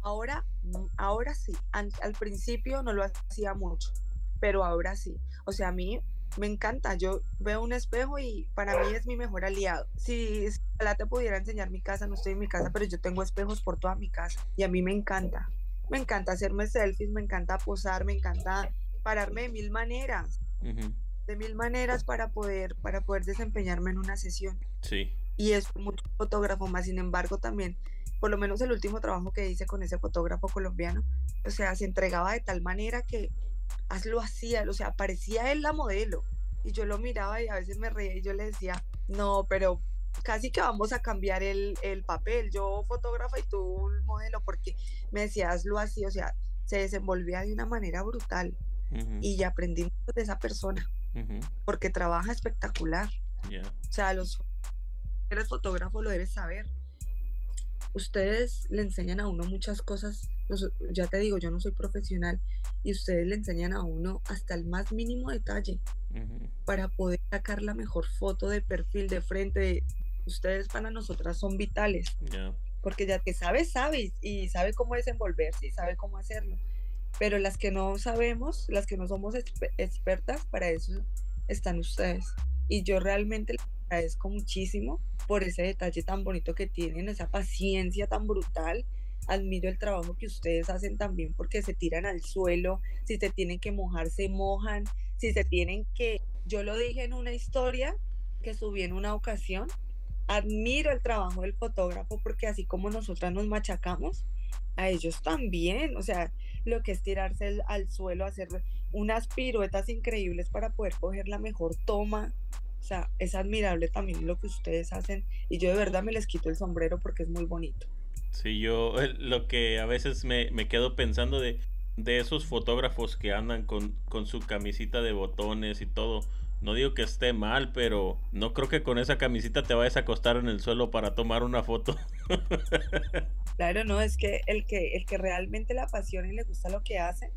Ahora, mm, ahora sí. Al, principio no lo hacía mucho, pero ahora sí. O sea, a mí me encanta. Yo veo un espejo y para mí es mi mejor aliado. Si, si la te pudiera enseñar mi casa, no estoy en mi casa, pero yo tengo espejos por toda mi casa y a mí me encanta. Me encanta hacerme selfies, me encanta posar, me encanta pararme de mil maneras, de mil maneras para poder, para poder desempeñarme en una sesión. Sí. Y es mucho fotógrafo más, sin embargo, también, por lo menos el último trabajo que hice con ese fotógrafo colombiano, o sea, se entregaba de tal manera que hazlo hacía, o sea, parecía él la modelo. Y yo lo miraba y a veces me reía y yo le decía, no, pero casi que vamos a cambiar el, el papel, yo fotógrafa y tú modelo, porque me decía, hazlo así, o sea, se desenvolvía de una manera brutal y ya aprendí mucho de esa persona, porque trabaja espectacular. O sea, los eres fotógrafo lo debes saber. Ustedes le enseñan a uno muchas cosas, ya te digo, yo no soy profesional, y ustedes le enseñan a uno hasta el más mínimo detalle para poder sacar la mejor foto de perfil de frente. Ustedes para nosotras son vitales. Porque ya que sabe, sabe y sabe cómo desenvolverse y sabe cómo hacerlo pero las que no sabemos, las que no somos expertas, para eso están ustedes. Y yo realmente agradezco muchísimo por ese detalle tan bonito que tienen, esa paciencia tan brutal. Admiro el trabajo que ustedes hacen también porque se tiran al suelo, si se tienen que mojar, se mojan, si se tienen que... Yo lo dije en una historia que subí en una ocasión, admiro el trabajo del fotógrafo porque así como nosotras nos machacamos, a ellos también, o sea, lo que es tirarse al suelo, hacer unas piruetas increíbles para poder coger la mejor toma. O sea, es admirable también lo que ustedes hacen y yo de verdad me les quito el sombrero porque es muy bonito. Sí, yo eh, lo que a veces me, quedo pensando de, de esos fotógrafos que andan con, con su camisita de botones y todo. No digo que esté mal, pero no creo que con esa camisita te vayas a acostar en el suelo para tomar una foto. *laughs* Claro, no, es que el que, el que realmente le apasiona y le gusta lo que hace,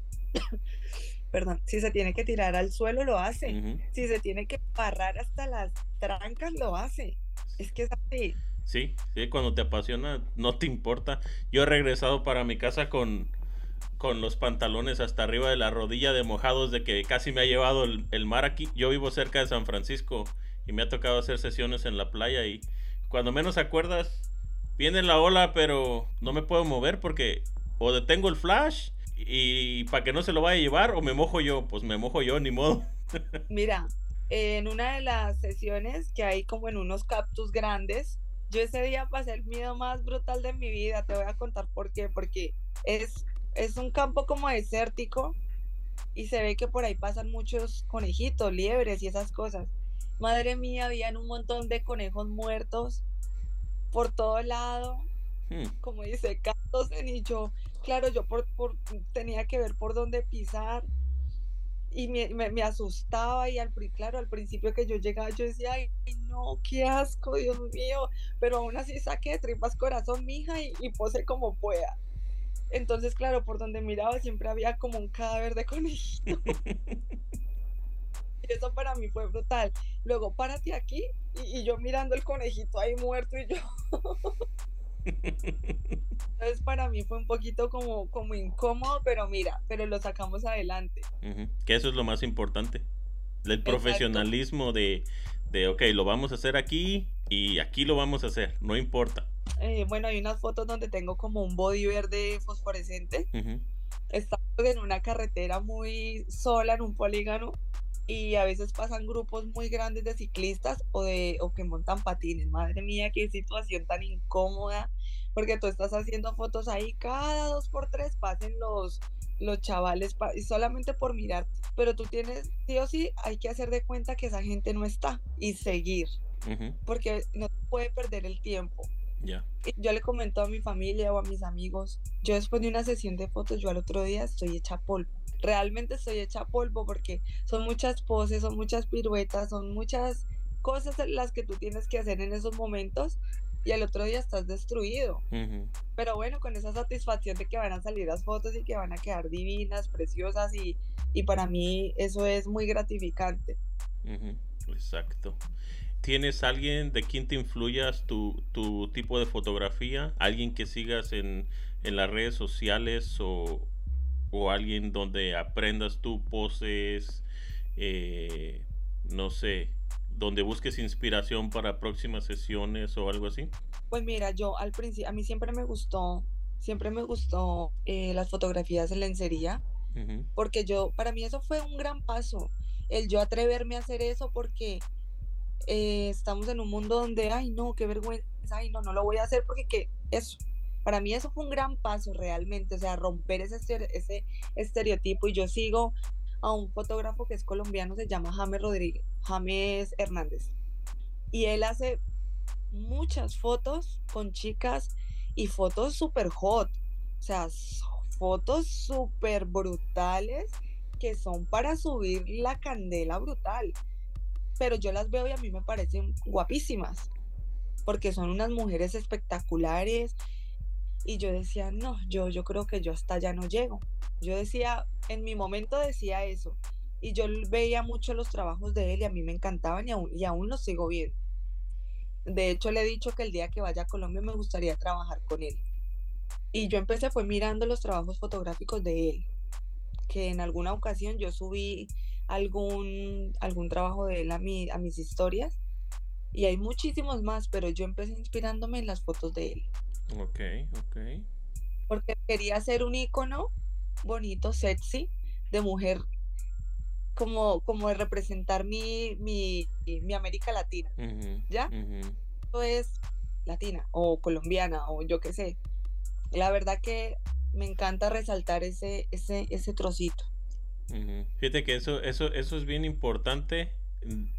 perdón, si se tiene que tirar al suelo, lo hace. Si se tiene que parrar hasta las trancas, lo hace. Es que es así. Sí, sí, cuando te apasiona, no te importa. Yo he regresado para mi casa con, con los pantalones hasta arriba de la rodilla de mojados de que casi me ha llevado el, el, mar aquí. Yo vivo cerca de San Francisco y me ha tocado hacer sesiones en la playa y cuando menos acuerdas viene la ola, pero no me puedo mover porque o detengo el flash y para que no se lo vaya a llevar o me mojo yo, pues me mojo yo, ni modo. Mira, *laughs* en una de las sesiones que hay como en unos cactus grandes, yo ese día pasé el miedo más brutal de mi vida, te voy a contar por qué, porque es, es un campo como desértico y se ve que por ahí pasan muchos conejitos, liebres y esas cosas. Madre mía, habían un montón de conejos muertos por todo lado, hmm. como dice, Carlos y yo, claro, yo por, tenía que ver por dónde pisar y me, me, asustaba y al, claro, al principio que yo llegaba yo decía, ay no, qué asco, Dios mío, pero aún así saqué de tripas corazón, mija, y, y pose como pueda. Entonces, claro, por donde miraba siempre había como un cadáver de conejito. *laughs* eso para mí fue brutal. Luego, párate aquí y, yo mirando el conejito ahí muerto y yo. *laughs* Entonces para mí fue un poquito como, como incómodo, pero mira, pero lo sacamos adelante. Que eso es lo más importante. El profesionalismo de, de, ok, lo vamos a hacer aquí y aquí lo vamos a hacer, no importa. Eh, bueno, hay unas fotos donde tengo como un body verde fosforescente. Estamos en una carretera muy sola, en un polígono, y a veces pasan grupos muy grandes de ciclistas o de o que montan patines. Madre mía, qué situación tan incómoda, porque tú estás haciendo fotos ahí cada dos por tres pasen los los chavales y solamente por mirar, pero tú tienes sí o sí hay que hacer de cuenta que esa gente no está y seguir, porque no puede perder el tiempo. Ya. Yo le comento a mi familia o a mis amigos, yo después de una sesión de fotos, yo al otro día estoy hecha polvo realmente estoy hecha polvo porque son muchas poses, son muchas piruetas, son muchas cosas las que tú tienes que hacer en esos momentos y al otro día estás destruido. Pero bueno, con esa satisfacción de que van a salir las fotos y que van a quedar divinas, preciosas y, y para mí eso es muy gratificante. Exacto. ¿Tienes alguien de quien te influyas tu, tu tipo de fotografía? ¿Alguien que sigas en, en las redes sociales o, o alguien donde aprendas tú poses, eh, no sé, donde busques inspiración para próximas sesiones o algo así? Pues mira, yo al principio, a mí siempre me gustó, siempre me gustó eh, las fotografías en lencería, porque yo, para mí eso fue un gran paso, el yo atreverme a hacer eso porque eh, estamos en un mundo donde, ay no, qué vergüenza, ay no, no lo voy a hacer porque que eso, para mí eso fue un gran paso realmente, o sea, romper ese, estereotipo y yo sigo a un fotógrafo que es colombiano, se llama James Rodríguez, James Hernández. Y él hace muchas fotos con chicas y fotos súper hot, o sea, fotos súper brutales que son para subir la candela brutal. Pero yo las veo y a mí me parecen guapísimas, porque son unas mujeres espectaculares y yo decía, no, yo, yo creo que yo hasta allá no llego. Yo decía, en mi momento decía eso. Y yo veía mucho los trabajos de él y a mí me encantaban y aún, y aún los sigo viendo. De hecho, le he dicho que el día que vaya a Colombia me gustaría trabajar con él. Y yo empecé fue mirando los trabajos fotográficos de él, que en alguna ocasión yo subí algún, algún trabajo de él a, mi, a mis historias. Y hay muchísimos más, pero yo empecé inspirándome en las fotos de él. Ok, ok. Porque quería ser un icono bonito, sexy, de mujer, como, como de representar mi, mi, mi América Latina. ¿Ya? Eso es latina o colombiana o yo qué sé. La verdad que me encanta resaltar ese, ese, ese trocito. Fíjate que eso, eso, eso es bien importante,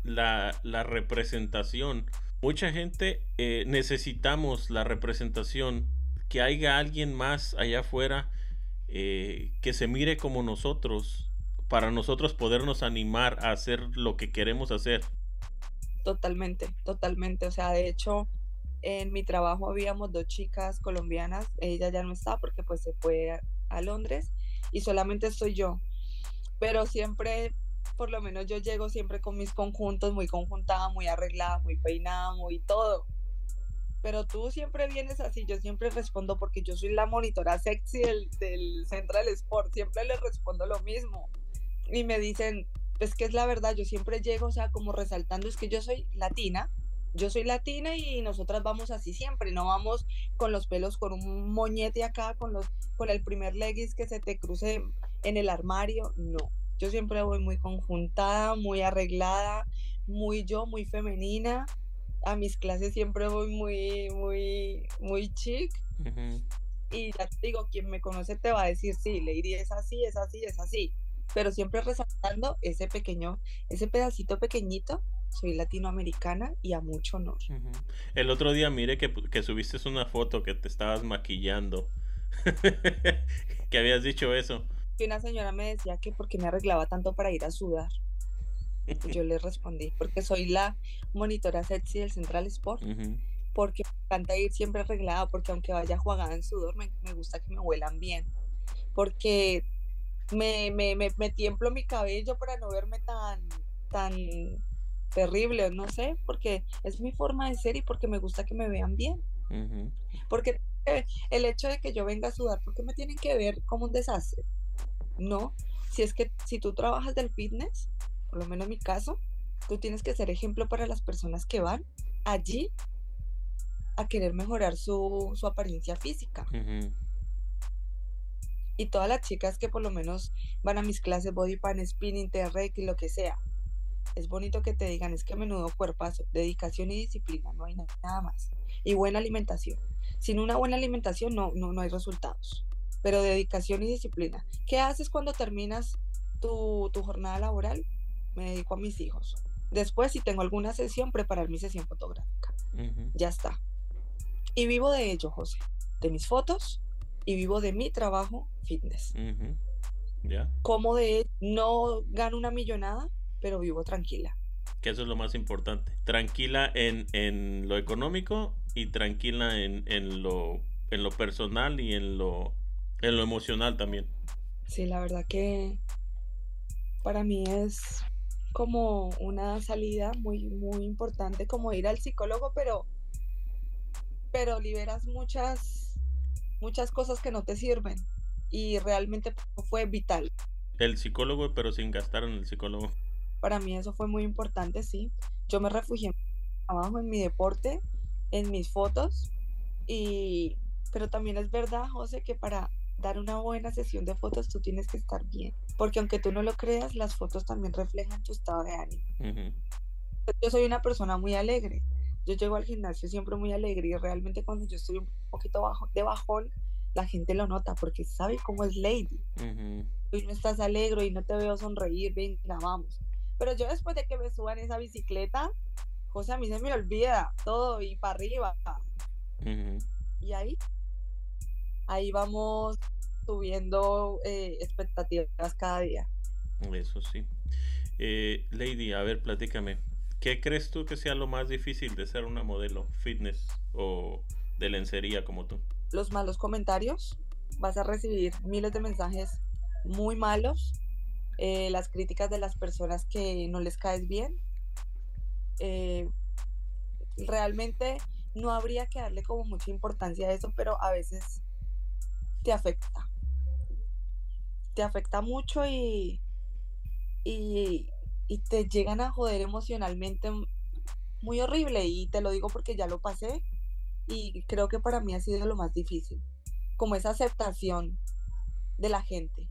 la, la representación mucha gente eh, necesitamos la representación, que haya alguien más allá afuera eh, que se mire como nosotros, para nosotros podernos animar a hacer lo que queremos hacer. Totalmente, totalmente. O sea, de hecho, en mi trabajo habíamos dos chicas colombianas, ella ya no está porque pues se fue a Londres y solamente estoy yo. Pero siempre por lo menos yo llego siempre con mis conjuntos, muy conjuntada, muy arreglada, muy peinada, muy todo. Pero tú siempre vienes así, yo siempre respondo porque yo soy la monitora sexy del, del Central Sport, siempre les respondo lo mismo. Y me dicen, es que es la verdad, yo siempre llego, o sea, como resaltando, es que yo soy latina, yo soy latina y nosotras vamos así siempre, no vamos con los pelos con un moñete acá, con los con el primer leggings que se te cruce en el armario, no. Yo siempre voy muy conjuntada, muy arreglada, muy yo, muy femenina. A mis clases siempre voy muy, muy, muy chic. Y ya te digo, quien me conoce te va a decir, sí, Lady es así, es así, es así. Pero siempre resaltando ese pequeño, ese pedacito pequeñito soy latinoamericana y a mucho honor. El otro día mire que, que, subiste una foto que te estabas maquillando. *laughs* que habías dicho eso una señora me decía que porque me arreglaba tanto para ir a sudar. yo le respondí, porque soy la monitora sexy del Central Sport. Porque me encanta ir siempre arreglada, porque aunque vaya jugada en sudor, me, gusta que me huelan bien. Porque me, me, me, tiemplo mi cabello para no verme tan, tan terrible, no sé, porque es mi forma de ser y porque me gusta que me vean bien. Porque el hecho de que yo venga a sudar, porque me tienen que ver como un desastre? No, si es que si tú trabajas del fitness, por lo menos en mi caso, tú tienes que ser ejemplo para las personas que van allí a querer mejorar su, apariencia física. Y todas las chicas que por lo menos van a mis clases body pan, spinning, TRX y lo que sea, es bonito que te digan, es que menudo cuerpazo, dedicación y disciplina, no hay nada más. Y buena alimentación. Sin una buena alimentación no, no, no hay resultados, pero dedicación y disciplina. ¿Qué haces cuando terminas tu, tu jornada laboral? Me dedico a mis hijos. Después, si tengo alguna sesión, preparar mi sesión fotográfica. Ya está. Y vivo de ello, José, de mis fotos y vivo de mi trabajo fitness. ¿Ya? Como de no gano una millonada, pero vivo tranquila. Que eso es lo más importante. Tranquila en, en lo económico y tranquila en, en, lo, en lo personal y en lo, en lo emocional también. Sí, la verdad que para mí es como una salida muy, muy importante, como ir al psicólogo, pero, pero liberas muchas, muchas cosas que no te sirven y realmente fue vital. El psicólogo, pero sin gastar en el psicólogo. Para mí eso fue muy importante, sí. Yo me refugié en mi trabajo, en mi deporte, en mis fotos, y, pero también es verdad, José, que para dar una buena sesión de fotos tú tienes que estar bien, porque aunque tú no lo creas, las fotos también reflejan tu estado de ánimo. Yo soy una persona muy alegre, yo llego al gimnasio siempre muy alegre y realmente cuando yo estoy un poquito bajo, de bajón, la gente lo nota porque sabe cómo es Lady. Y no estás alegre y no te veo sonreír, venga, vamos. Pero yo después de que me suban esa bicicleta, José, a mí se me olvida todo y para arriba. Y ahí, ahí vamos subiendo eh, expectativas cada día. Eso sí. Eh, Lady, a ver, platícame. ¿Qué crees tú que sea lo más difícil de ser una modelo fitness o de lencería como tú? Los malos comentarios. Vas a recibir miles de mensajes muy malos eh, las críticas de las personas que no les caes bien. Eh, realmente no habría que darle como mucha importancia a eso, pero a veces te afecta. Te afecta mucho y, y, y te llegan a joder emocionalmente muy horrible. Y te lo digo porque ya lo pasé y creo que para mí ha sido lo más difícil, como esa aceptación de la gente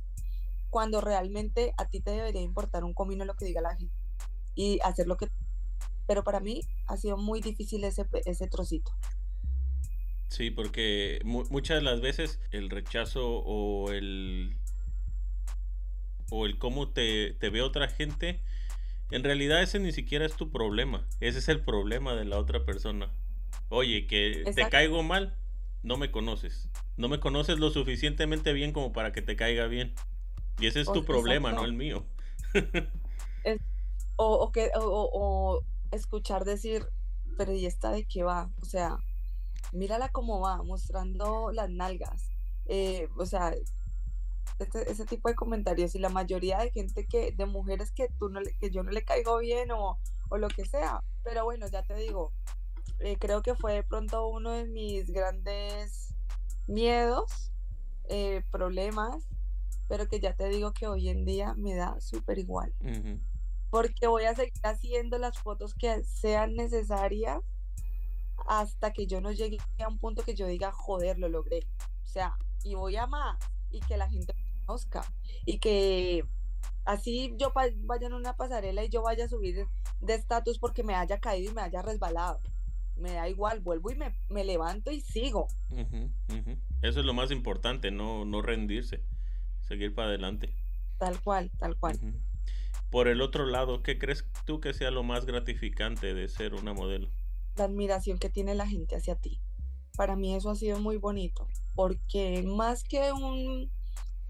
cuando realmente a ti te debería importar un comino lo que diga la gente y hacer lo que... Pero para mí ha sido muy difícil ese, ese trocito. Sí, porque muchas de las veces el rechazo o el o el cómo te, te, ve otra gente, en realidad ese ni siquiera es tu problema. Ese es el problema de la otra persona. Oye, que te caigo mal, no me conoces. No me conoces lo suficientemente bien como para que te caiga bien. Y ese es tu problema, no el mío. o, que, o, escuchar decir, pero ¿y esta de qué va? O sea, mírala cómo va, mostrando las nalgas. Eh, o sea, este, ese tipo de comentarios y la mayoría de gente que, de mujeres que, tú no que yo no le caigo bien o, o lo que sea. Pero bueno, ya te digo, eh, creo que fue de pronto uno de mis grandes miedos, eh, problemas, pero que ya te digo que hoy en día me da súper igual. Porque voy a seguir haciendo las fotos que sean necesarias hasta que yo no llegue a un punto que yo diga, joder, lo logré. O sea, y voy a más y que la gente me conozca y que así yo vaya en una pasarela y yo vaya a subir de estatus porque me haya caído y me haya resbalado. Me da igual, vuelvo y me, me levanto y sigo. Eso es lo más importante, no, no rendirse seguir para adelante. Tal cual, tal cual. Por el otro lado, ¿qué crees tú que sea lo más gratificante de ser una modelo? La admiración que tiene la gente hacia ti. Para mí eso ha sido muy bonito, porque más que un,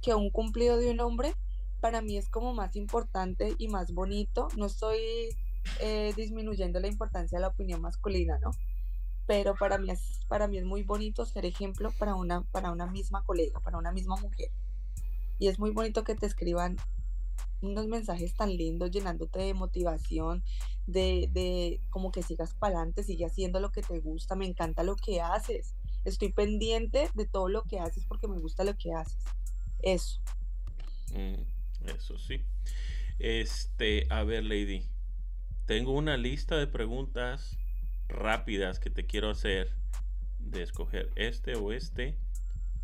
que un cumplido de un hombre, para mí es como más importante y más bonito. No estoy eh, disminuyendo la importancia de la opinión masculina, ¿no? Pero para mí es, para mí es muy bonito ser ejemplo para una, para una misma colega, para una misma mujer. Y es muy bonito que te escriban unos mensajes tan lindos, llenándote de motivación, de, de como que sigas para adelante, sigue haciendo lo que te gusta, me encanta lo que haces. Estoy pendiente de todo lo que haces porque me gusta lo que haces. Eso. Mm, eso sí. Este, a ver, Lady. Tengo una lista de preguntas rápidas que te quiero hacer de escoger este o este.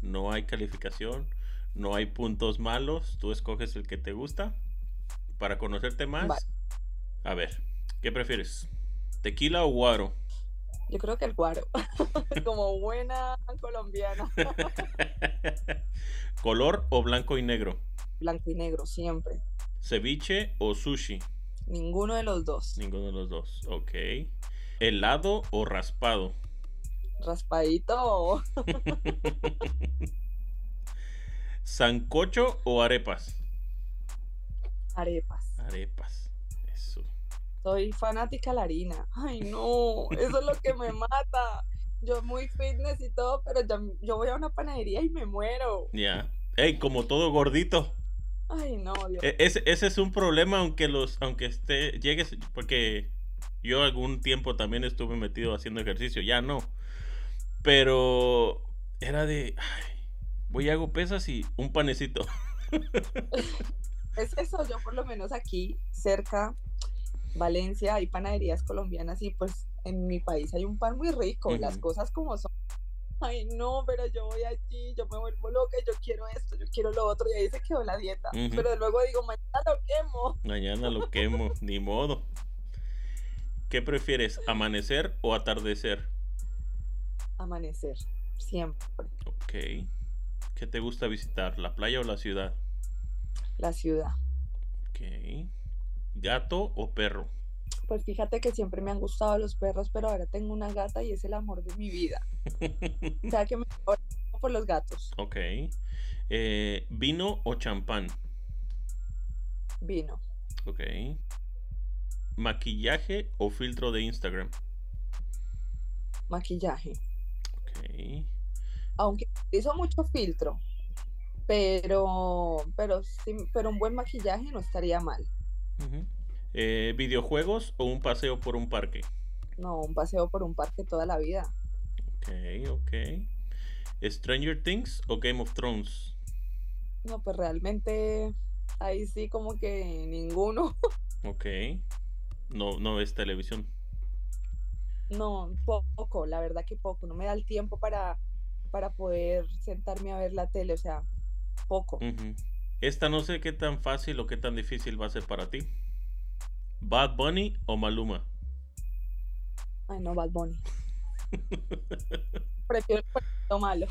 No hay calificación no hay puntos malos, tú escoges el que te gusta para conocerte más A ver, ¿qué prefieres? ¿Tequila o guaro? Yo creo que el guaro, *laughs* como buena colombiana. *laughs* ¿Color o blanco y negro? Blanco y negro, siempre. ¿Ceviche o sushi? Ninguno de los dos. Ninguno de los dos, ok. ¿Helado o raspado? Raspadito. *laughs* ¿Sancocho o arepas? Arepas. Arepas, eso. Soy fanática de la harina. Ay, no, eso es lo que me mata. Yo muy fitness y todo, pero ya- yo voy a una panadería y me muero. Ya. Ey, como todo gordito. Ay, no, Dios. E- Ese, ese es un problema aunque los aunque esté llegues porque yo algún tiempo también estuve metido haciendo ejercicio, ya no. Pero era de ay, voy y hago pesas y un panecito. Es eso, yo por lo menos aquí, cerca, Valencia, hay panaderías colombianas y pues en mi país hay un pan muy rico, las cosas como son. Ay, no, pero yo voy allí, yo me vuelvo loca, yo quiero esto, yo quiero lo otro, y ahí se quedó la dieta. Pero luego digo, mañana lo quemo. Mañana lo quemo, *laughs* ni modo. ¿Qué prefieres, amanecer o atardecer? Amanecer, siempre. Ok. ¿Qué te gusta visitar, la playa o la ciudad? La ciudad. Ok. ¿Gato o perro? Pues fíjate que siempre me han gustado los perros, pero ahora tengo una gata y es el amor de mi vida. *laughs* O sea que me por los gatos. ok. Eh, ¿Vino o champán? Vino. Ok. ¿Maquillaje o filtro de Instagram? Maquillaje. Ok. aunque utilizo mucho filtro, pero, pero, sí, pero un buen maquillaje no estaría mal. Eh, ¿Videojuegos o un paseo por un parque? No, un paseo por un parque toda la vida. Ok, ok. ¿Stranger Things o Game of Thrones? No, pues realmente ahí sí como que ninguno. *laughs* Ok. No, no ves televisión. No, poco, la verdad que poco. No me da el tiempo para, para poder sentarme a ver la tele, o sea, poco. Esta no sé qué tan fácil o qué tan difícil va a ser para ti. ¿Bad Bunny o Maluma? Ay, no, Bad Bunny. *laughs* Prefiero el cuento malo.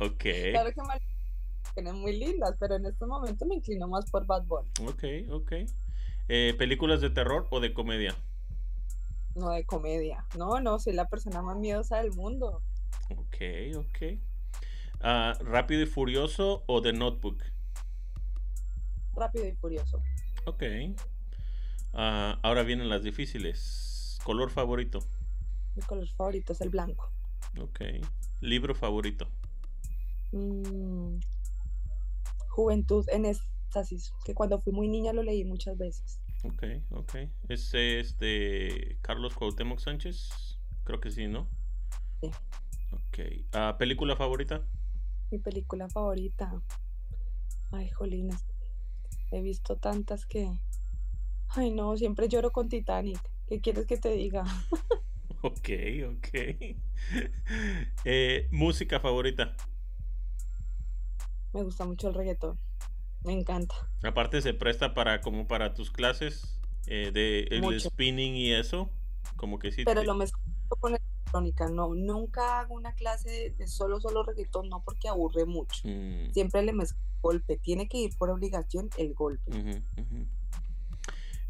Ok. Claro que Mal tienen muy lindas, pero en este momento me inclino más por Bad Bunny, Ok, ok. Eh, ¿Películas de terror o de comedia? no de comedia. No, no, soy la persona más miedosa del mundo. Ok, ok. Ah, ¿Rápido y Furioso o The Notebook? Rápido y furioso. Ok. Ah, ahora vienen las difíciles. ¿Color favorito? Mi color favorito es el blanco. Ok. ¿Libro favorito? Mm, Juventud en éxtasis, que cuando fui muy niña lo leí muchas veces. Ok, ok. ¿Ese es de Carlos Cuauhtémoc Sánchez? Creo que sí, ¿no? Sí. Ok. Ah, ¿Película favorita? Mi película favorita. Ay, jolines. He visto tantas que. Ay, no, siempre lloro con Titanic. ¿Qué quieres que te diga? *laughs* Ok, ok. *laughs* Eh, ¿Música favorita? Me gusta mucho el reggaetón. Me encanta. Aparte se presta para como para tus clases eh, de el Mucho. spinning y eso. Como que sí. Pero te- lo mezclo con electrónica. No, nunca hago una clase de, de solo, solo reggaetón, no porque aburre mucho. Mm, Siempre le mezclo golpe. Tiene que ir por obligación el golpe.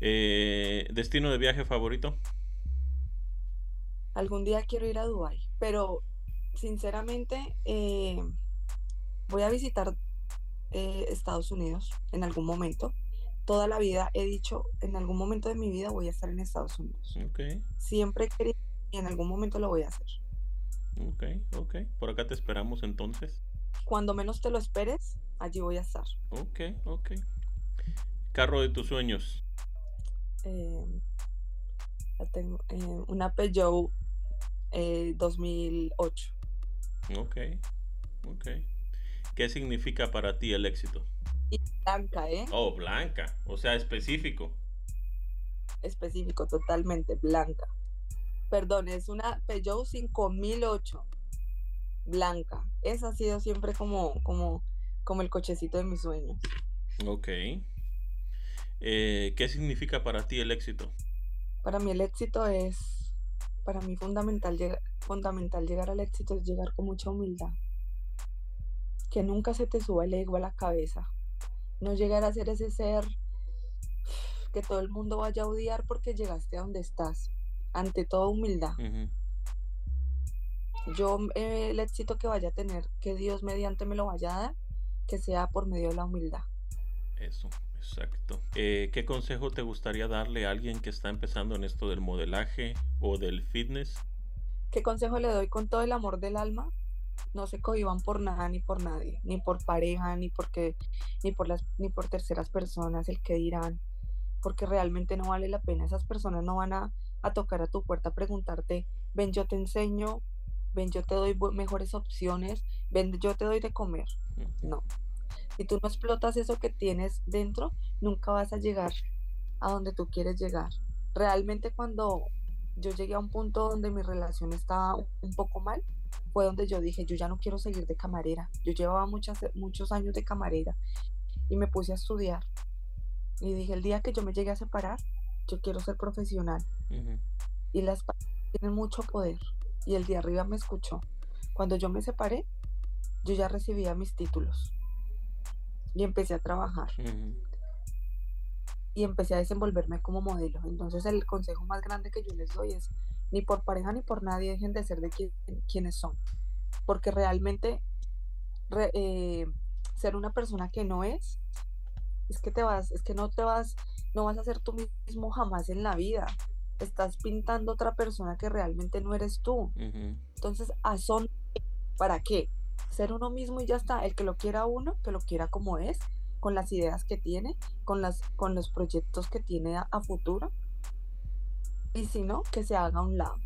Eh, ¿Destino de viaje favorito? Algún día quiero ir a Dubái, pero sinceramente eh, voy a visitar eh, Estados Unidos en algún momento. Toda la vida he dicho, en algún momento de mi vida voy a estar en Estados Unidos. Siempre he querido y en algún momento lo voy a hacer. ok, ok. Por acá te esperamos entonces. Cuando menos te lo esperes, allí voy a estar. Ok, ok. Carro de tus sueños. Eh, la tengo, eh, una Peugeot eh, 2008. Ok, ok. ¿Qué significa para ti el éxito? Y blanca, ¿eh? Oh, blanca, o sea, específico. específico, totalmente blanca. Perdón, es una Peugeot 5008 blanca. Esa ha sido siempre como, como, como el cochecito de mis sueños. Ok. Eh, ¿Qué significa para ti el éxito? Para mí el éxito es, para mí fundamental, fundamental llegar al éxito es llegar con mucha humildad. Que nunca se te suba el ego a la cabeza. No llegar a ser ese ser que todo el mundo vaya a odiar porque llegaste a donde estás. Ante todo humildad. Yo eh, el éxito que vaya a tener, que Dios mediante me lo vaya a dar, que sea por medio de la humildad. Eso, exacto. Eh, ¿Qué consejo te gustaría darle a alguien que está empezando en esto del modelaje o del fitness? ¿Qué consejo le doy con todo el amor del alma? No se cohiban por nada ni por nadie, ni por pareja, ni porque, ni por las, ni por terceras personas, el que dirán, porque realmente no vale la pena. Esas personas no van a, a tocar a tu puerta a preguntarte, ven, yo te enseño, ven, yo te doy mejores opciones, ven, yo te doy de comer. No. Si tú no explotas eso que tienes dentro, nunca vas a llegar a donde tú quieres llegar. Realmente cuando yo llegué a un punto donde mi relación estaba un poco mal, fue donde yo dije, yo ya no quiero seguir de camarera. Yo llevaba muchas, muchos años de camarera y me puse a estudiar. Y dije, el día que yo me llegue a separar, yo quiero ser profesional. Y las tienen mucho poder y el de arriba me escuchó. Cuando yo me separé, yo ya recibía mis títulos y empecé a trabajar. Y empecé a desenvolverme como modelo. Entonces el consejo más grande que yo les doy es, ni por pareja ni por nadie dejen de ser de quienes son. Porque realmente eh, ser una persona que no es, es que te vas, es que no te vas, no vas a ser tú mismo jamás en la vida estás pintando otra persona que realmente no eres tú. Entonces, ¿a son para qué? Ser uno mismo y ya está. El que lo quiera uno, que lo quiera como es, con las ideas que tiene, con, las, con los proyectos que tiene a, futuro. Y si no, que se haga a un lado.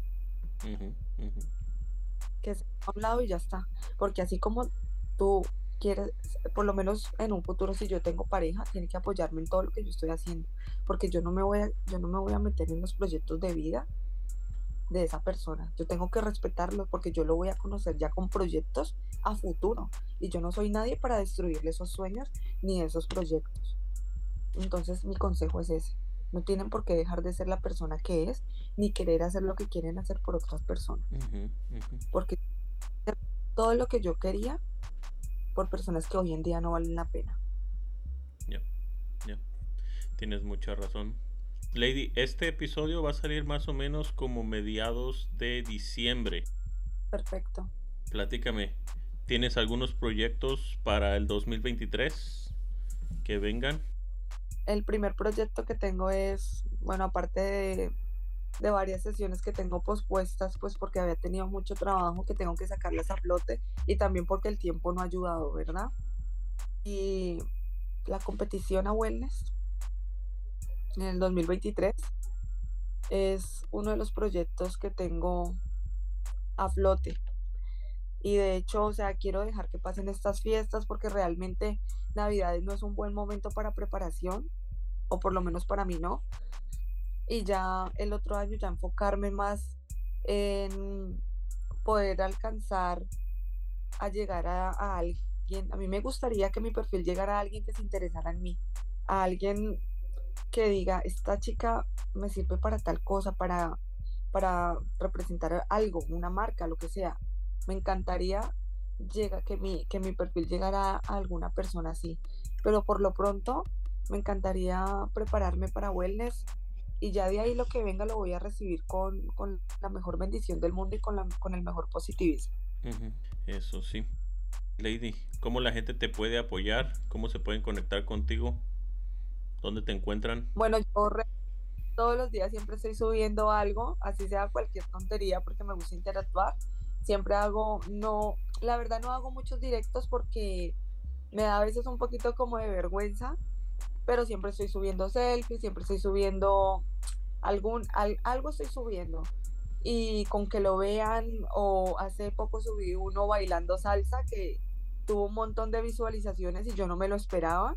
Que se haga a un lado y ya está. Porque así como tú quieres, por lo menos en un futuro, si yo tengo pareja, tiene que apoyarme en todo lo que yo estoy haciendo, porque yo no me voy a, yo no me voy a meter en los proyectos de vida de esa persona. Yo tengo que respetarlo porque yo lo voy a conocer ya con proyectos a futuro y yo no soy nadie para destruirle esos sueños ni esos proyectos. Entonces mi consejo es ese. No tienen por qué dejar de ser la persona que es ni querer hacer lo que quieren hacer por otras personas. Porque todo lo que yo quería por personas que hoy en día no valen la pena. Ya, ya. Tienes mucha razón. Lady, este episodio va a salir más o menos como mediados de diciembre. Perfecto. Platícame, ¿tienes algunos proyectos para el 2023 que vengan? El primer proyecto que tengo es, bueno, aparte de de varias sesiones que tengo pospuestas, pues porque había tenido mucho trabajo que tengo que sacarlas a flote y también porque el tiempo no ha ayudado, ¿verdad? Y la competición a Wellness en el 2023 es uno de los proyectos que tengo a flote. Y de hecho, o sea, quiero dejar que pasen estas fiestas porque realmente Navidades no es un buen momento para preparación, o por lo menos para mí no y ya el otro año ya enfocarme más en poder alcanzar a llegar a, alguien. A mí me gustaría que mi perfil llegara a alguien que se interesara en mí, a alguien que diga, esta chica me sirve para tal cosa, para, para representar algo, una marca, lo que sea. Me encantaría llega, que, mi, que mi perfil llegara a alguna persona así. Pero por lo pronto me encantaría prepararme para wellness, y ya de ahí lo que venga lo voy a recibir con, la mejor bendición del mundo y con, la, con el mejor positivismo. Eso sí. Lady, ¿cómo la gente te puede apoyar? ¿Cómo se pueden conectar contigo? ¿Dónde te encuentran? Bueno, yo todos los días siempre estoy subiendo algo, así sea cualquier tontería, porque me gusta interactuar. Siempre hago, no, la verdad no hago muchos directos porque me da a veces un poquito como de vergüenza, pero siempre estoy subiendo selfies, siempre estoy subiendo algún, algo estoy subiendo. Y con que lo vean, o hace poco subí uno bailando salsa que tuvo un montón de visualizaciones y yo no me lo esperaba.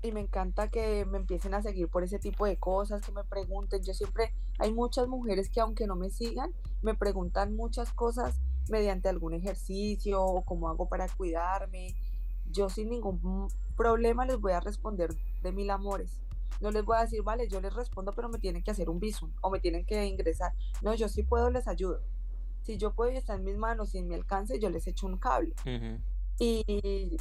Y me encanta que me empiecen a seguir por ese tipo de cosas, que me pregunten. Yo siempre, hay muchas mujeres que aunque no me sigan, me preguntan muchas cosas mediante algún ejercicio o cómo hago para cuidarme. Yo sin ningún problema les voy a responder de mil amores, No les voy a decir, vale, yo les respondo, pero me tienen que hacer un visum o me tienen que ingresar. No, yo sí puedo, les ayudo. Si yo puedo y está en mis manos y en mi alcance, yo les echo un cable. Y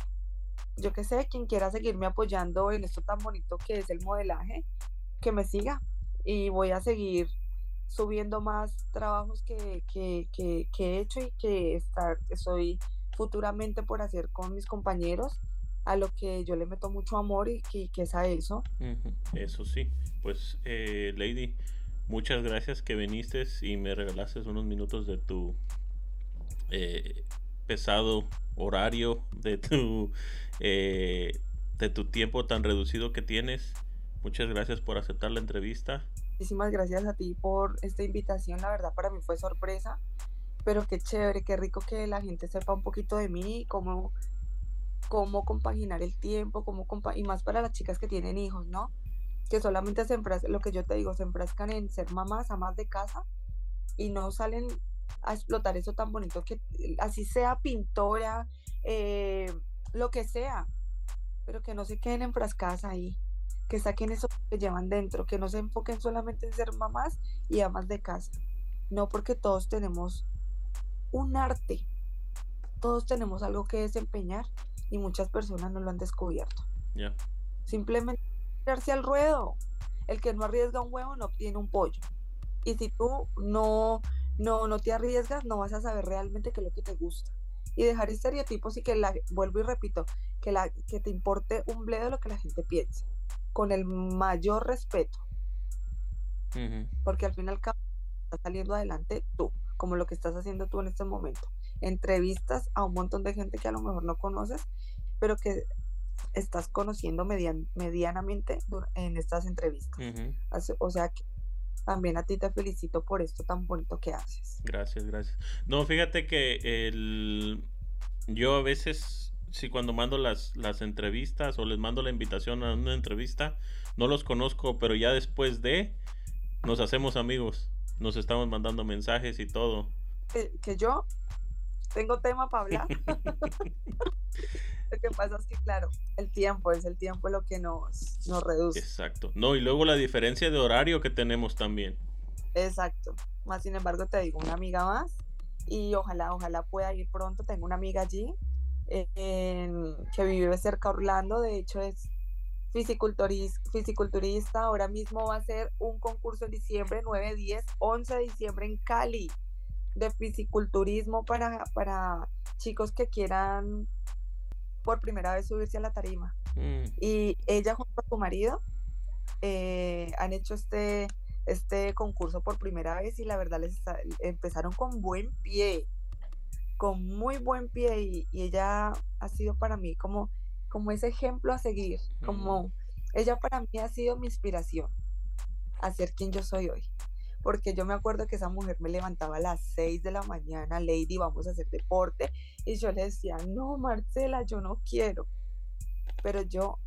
yo qué sé, quien quiera seguirme apoyando en esto tan bonito que es el modelaje, que me siga. Y voy a seguir subiendo más trabajos que, que, que, que he hecho y que estar, estoy futuramente por hacer con mis compañeros a lo que yo le meto mucho amor y que, es a eso. Eso sí, pues eh, Lady, muchas gracias que viniste y me regalaste unos minutos de tu eh, pesado horario, de tu, eh, de tu tiempo tan reducido que tienes. Muchas gracias por aceptar la entrevista. Muchísimas gracias a ti por esta invitación, la verdad para mí fue sorpresa, pero qué chévere, qué rico que la gente sepa un poquito de mí, cómo cómo compaginar el tiempo, cómo y más para las chicas que tienen hijos, ¿no? Que solamente se enfrascan, lo que yo te digo, se enfrascan en ser mamás, amas de casa y no salen a explotar eso tan bonito que así sea pintora, eh, lo que sea, pero que no se queden enfrascadas ahí, que saquen eso que llevan dentro, que no se enfoquen solamente en ser mamás y amas de casa. No porque todos tenemos un arte, todos tenemos algo que desempeñar y muchas personas no lo han descubierto. Simplemente tirarse al ruedo. El que no arriesga un huevo no obtiene un pollo. Y si tú no, no, no te arriesgas, no vas a saber realmente qué es lo que te gusta. Y dejar estereotipos y que la, vuelvo y repito, que, la, que te importe un bledo lo que la gente piense. Con el mayor respeto. Porque al final estás saliendo adelante tú, como lo que estás haciendo tú en este momento entrevistas a un montón de gente que a lo mejor no conoces, pero que estás conociendo medianamente en estas entrevistas. O sea que también a ti te felicito por esto tan bonito que haces. Gracias, gracias. No, fíjate que el... yo a veces, si cuando mando las, las entrevistas o les mando la invitación a una entrevista, no los conozco, pero ya después de, nos hacemos amigos, nos estamos mandando mensajes y todo. que yo tengo tema para hablar. *laughs* lo que pasa es que, claro, el tiempo es el tiempo lo que nos, nos reduce. Exacto. No, y luego la diferencia de horario que tenemos también. Exacto. Más sin embargo, te digo, una amiga más y ojalá, ojalá pueda ir pronto. Tengo una amiga allí que vive cerca de Orlando, de hecho es fisiculturista. Ahora mismo va a ser un concurso en diciembre, 9, 10, 11 de diciembre en Cali de fisiculturismo para, para chicos que quieran por primera vez subirse a la tarima. Mm. Y ella junto a su marido eh, han hecho este, este concurso por primera vez y la verdad les empezaron con buen pie, con muy buen pie y, ella ha sido para mí como, como ese ejemplo a seguir, como ella para mí ha sido mi inspiración a ser quien yo soy hoy porque yo me acuerdo que esa mujer me levantaba a las 6 de la mañana, Lady, vamos a hacer deporte, y yo le decía, no, Marcela, yo no quiero, pero yo,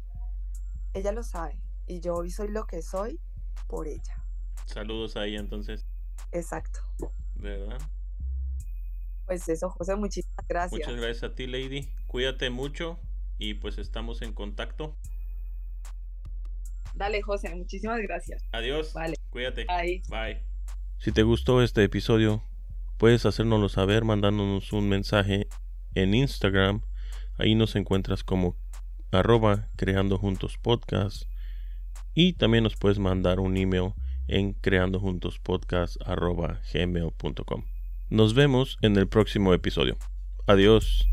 ella lo sabe, y yo hoy soy lo que soy por ella. Saludos ahí entonces. Exacto. ¿Verdad? Pues eso, José, muchísimas gracias. Muchas gracias a ti, Lady. Cuídate mucho y pues estamos en contacto. Dale, José, muchísimas gracias. Adiós. Vale. Cuídate. Bye. Bye. Si te gustó este episodio, puedes hacérnoslo saber mandándonos un mensaje en Instagram. Ahí nos encuentras como arroba creando juntos podcast. Y también nos puedes mandar un email en creando juntos podcast arroba gmail.com. Nos vemos en el próximo episodio. Adiós.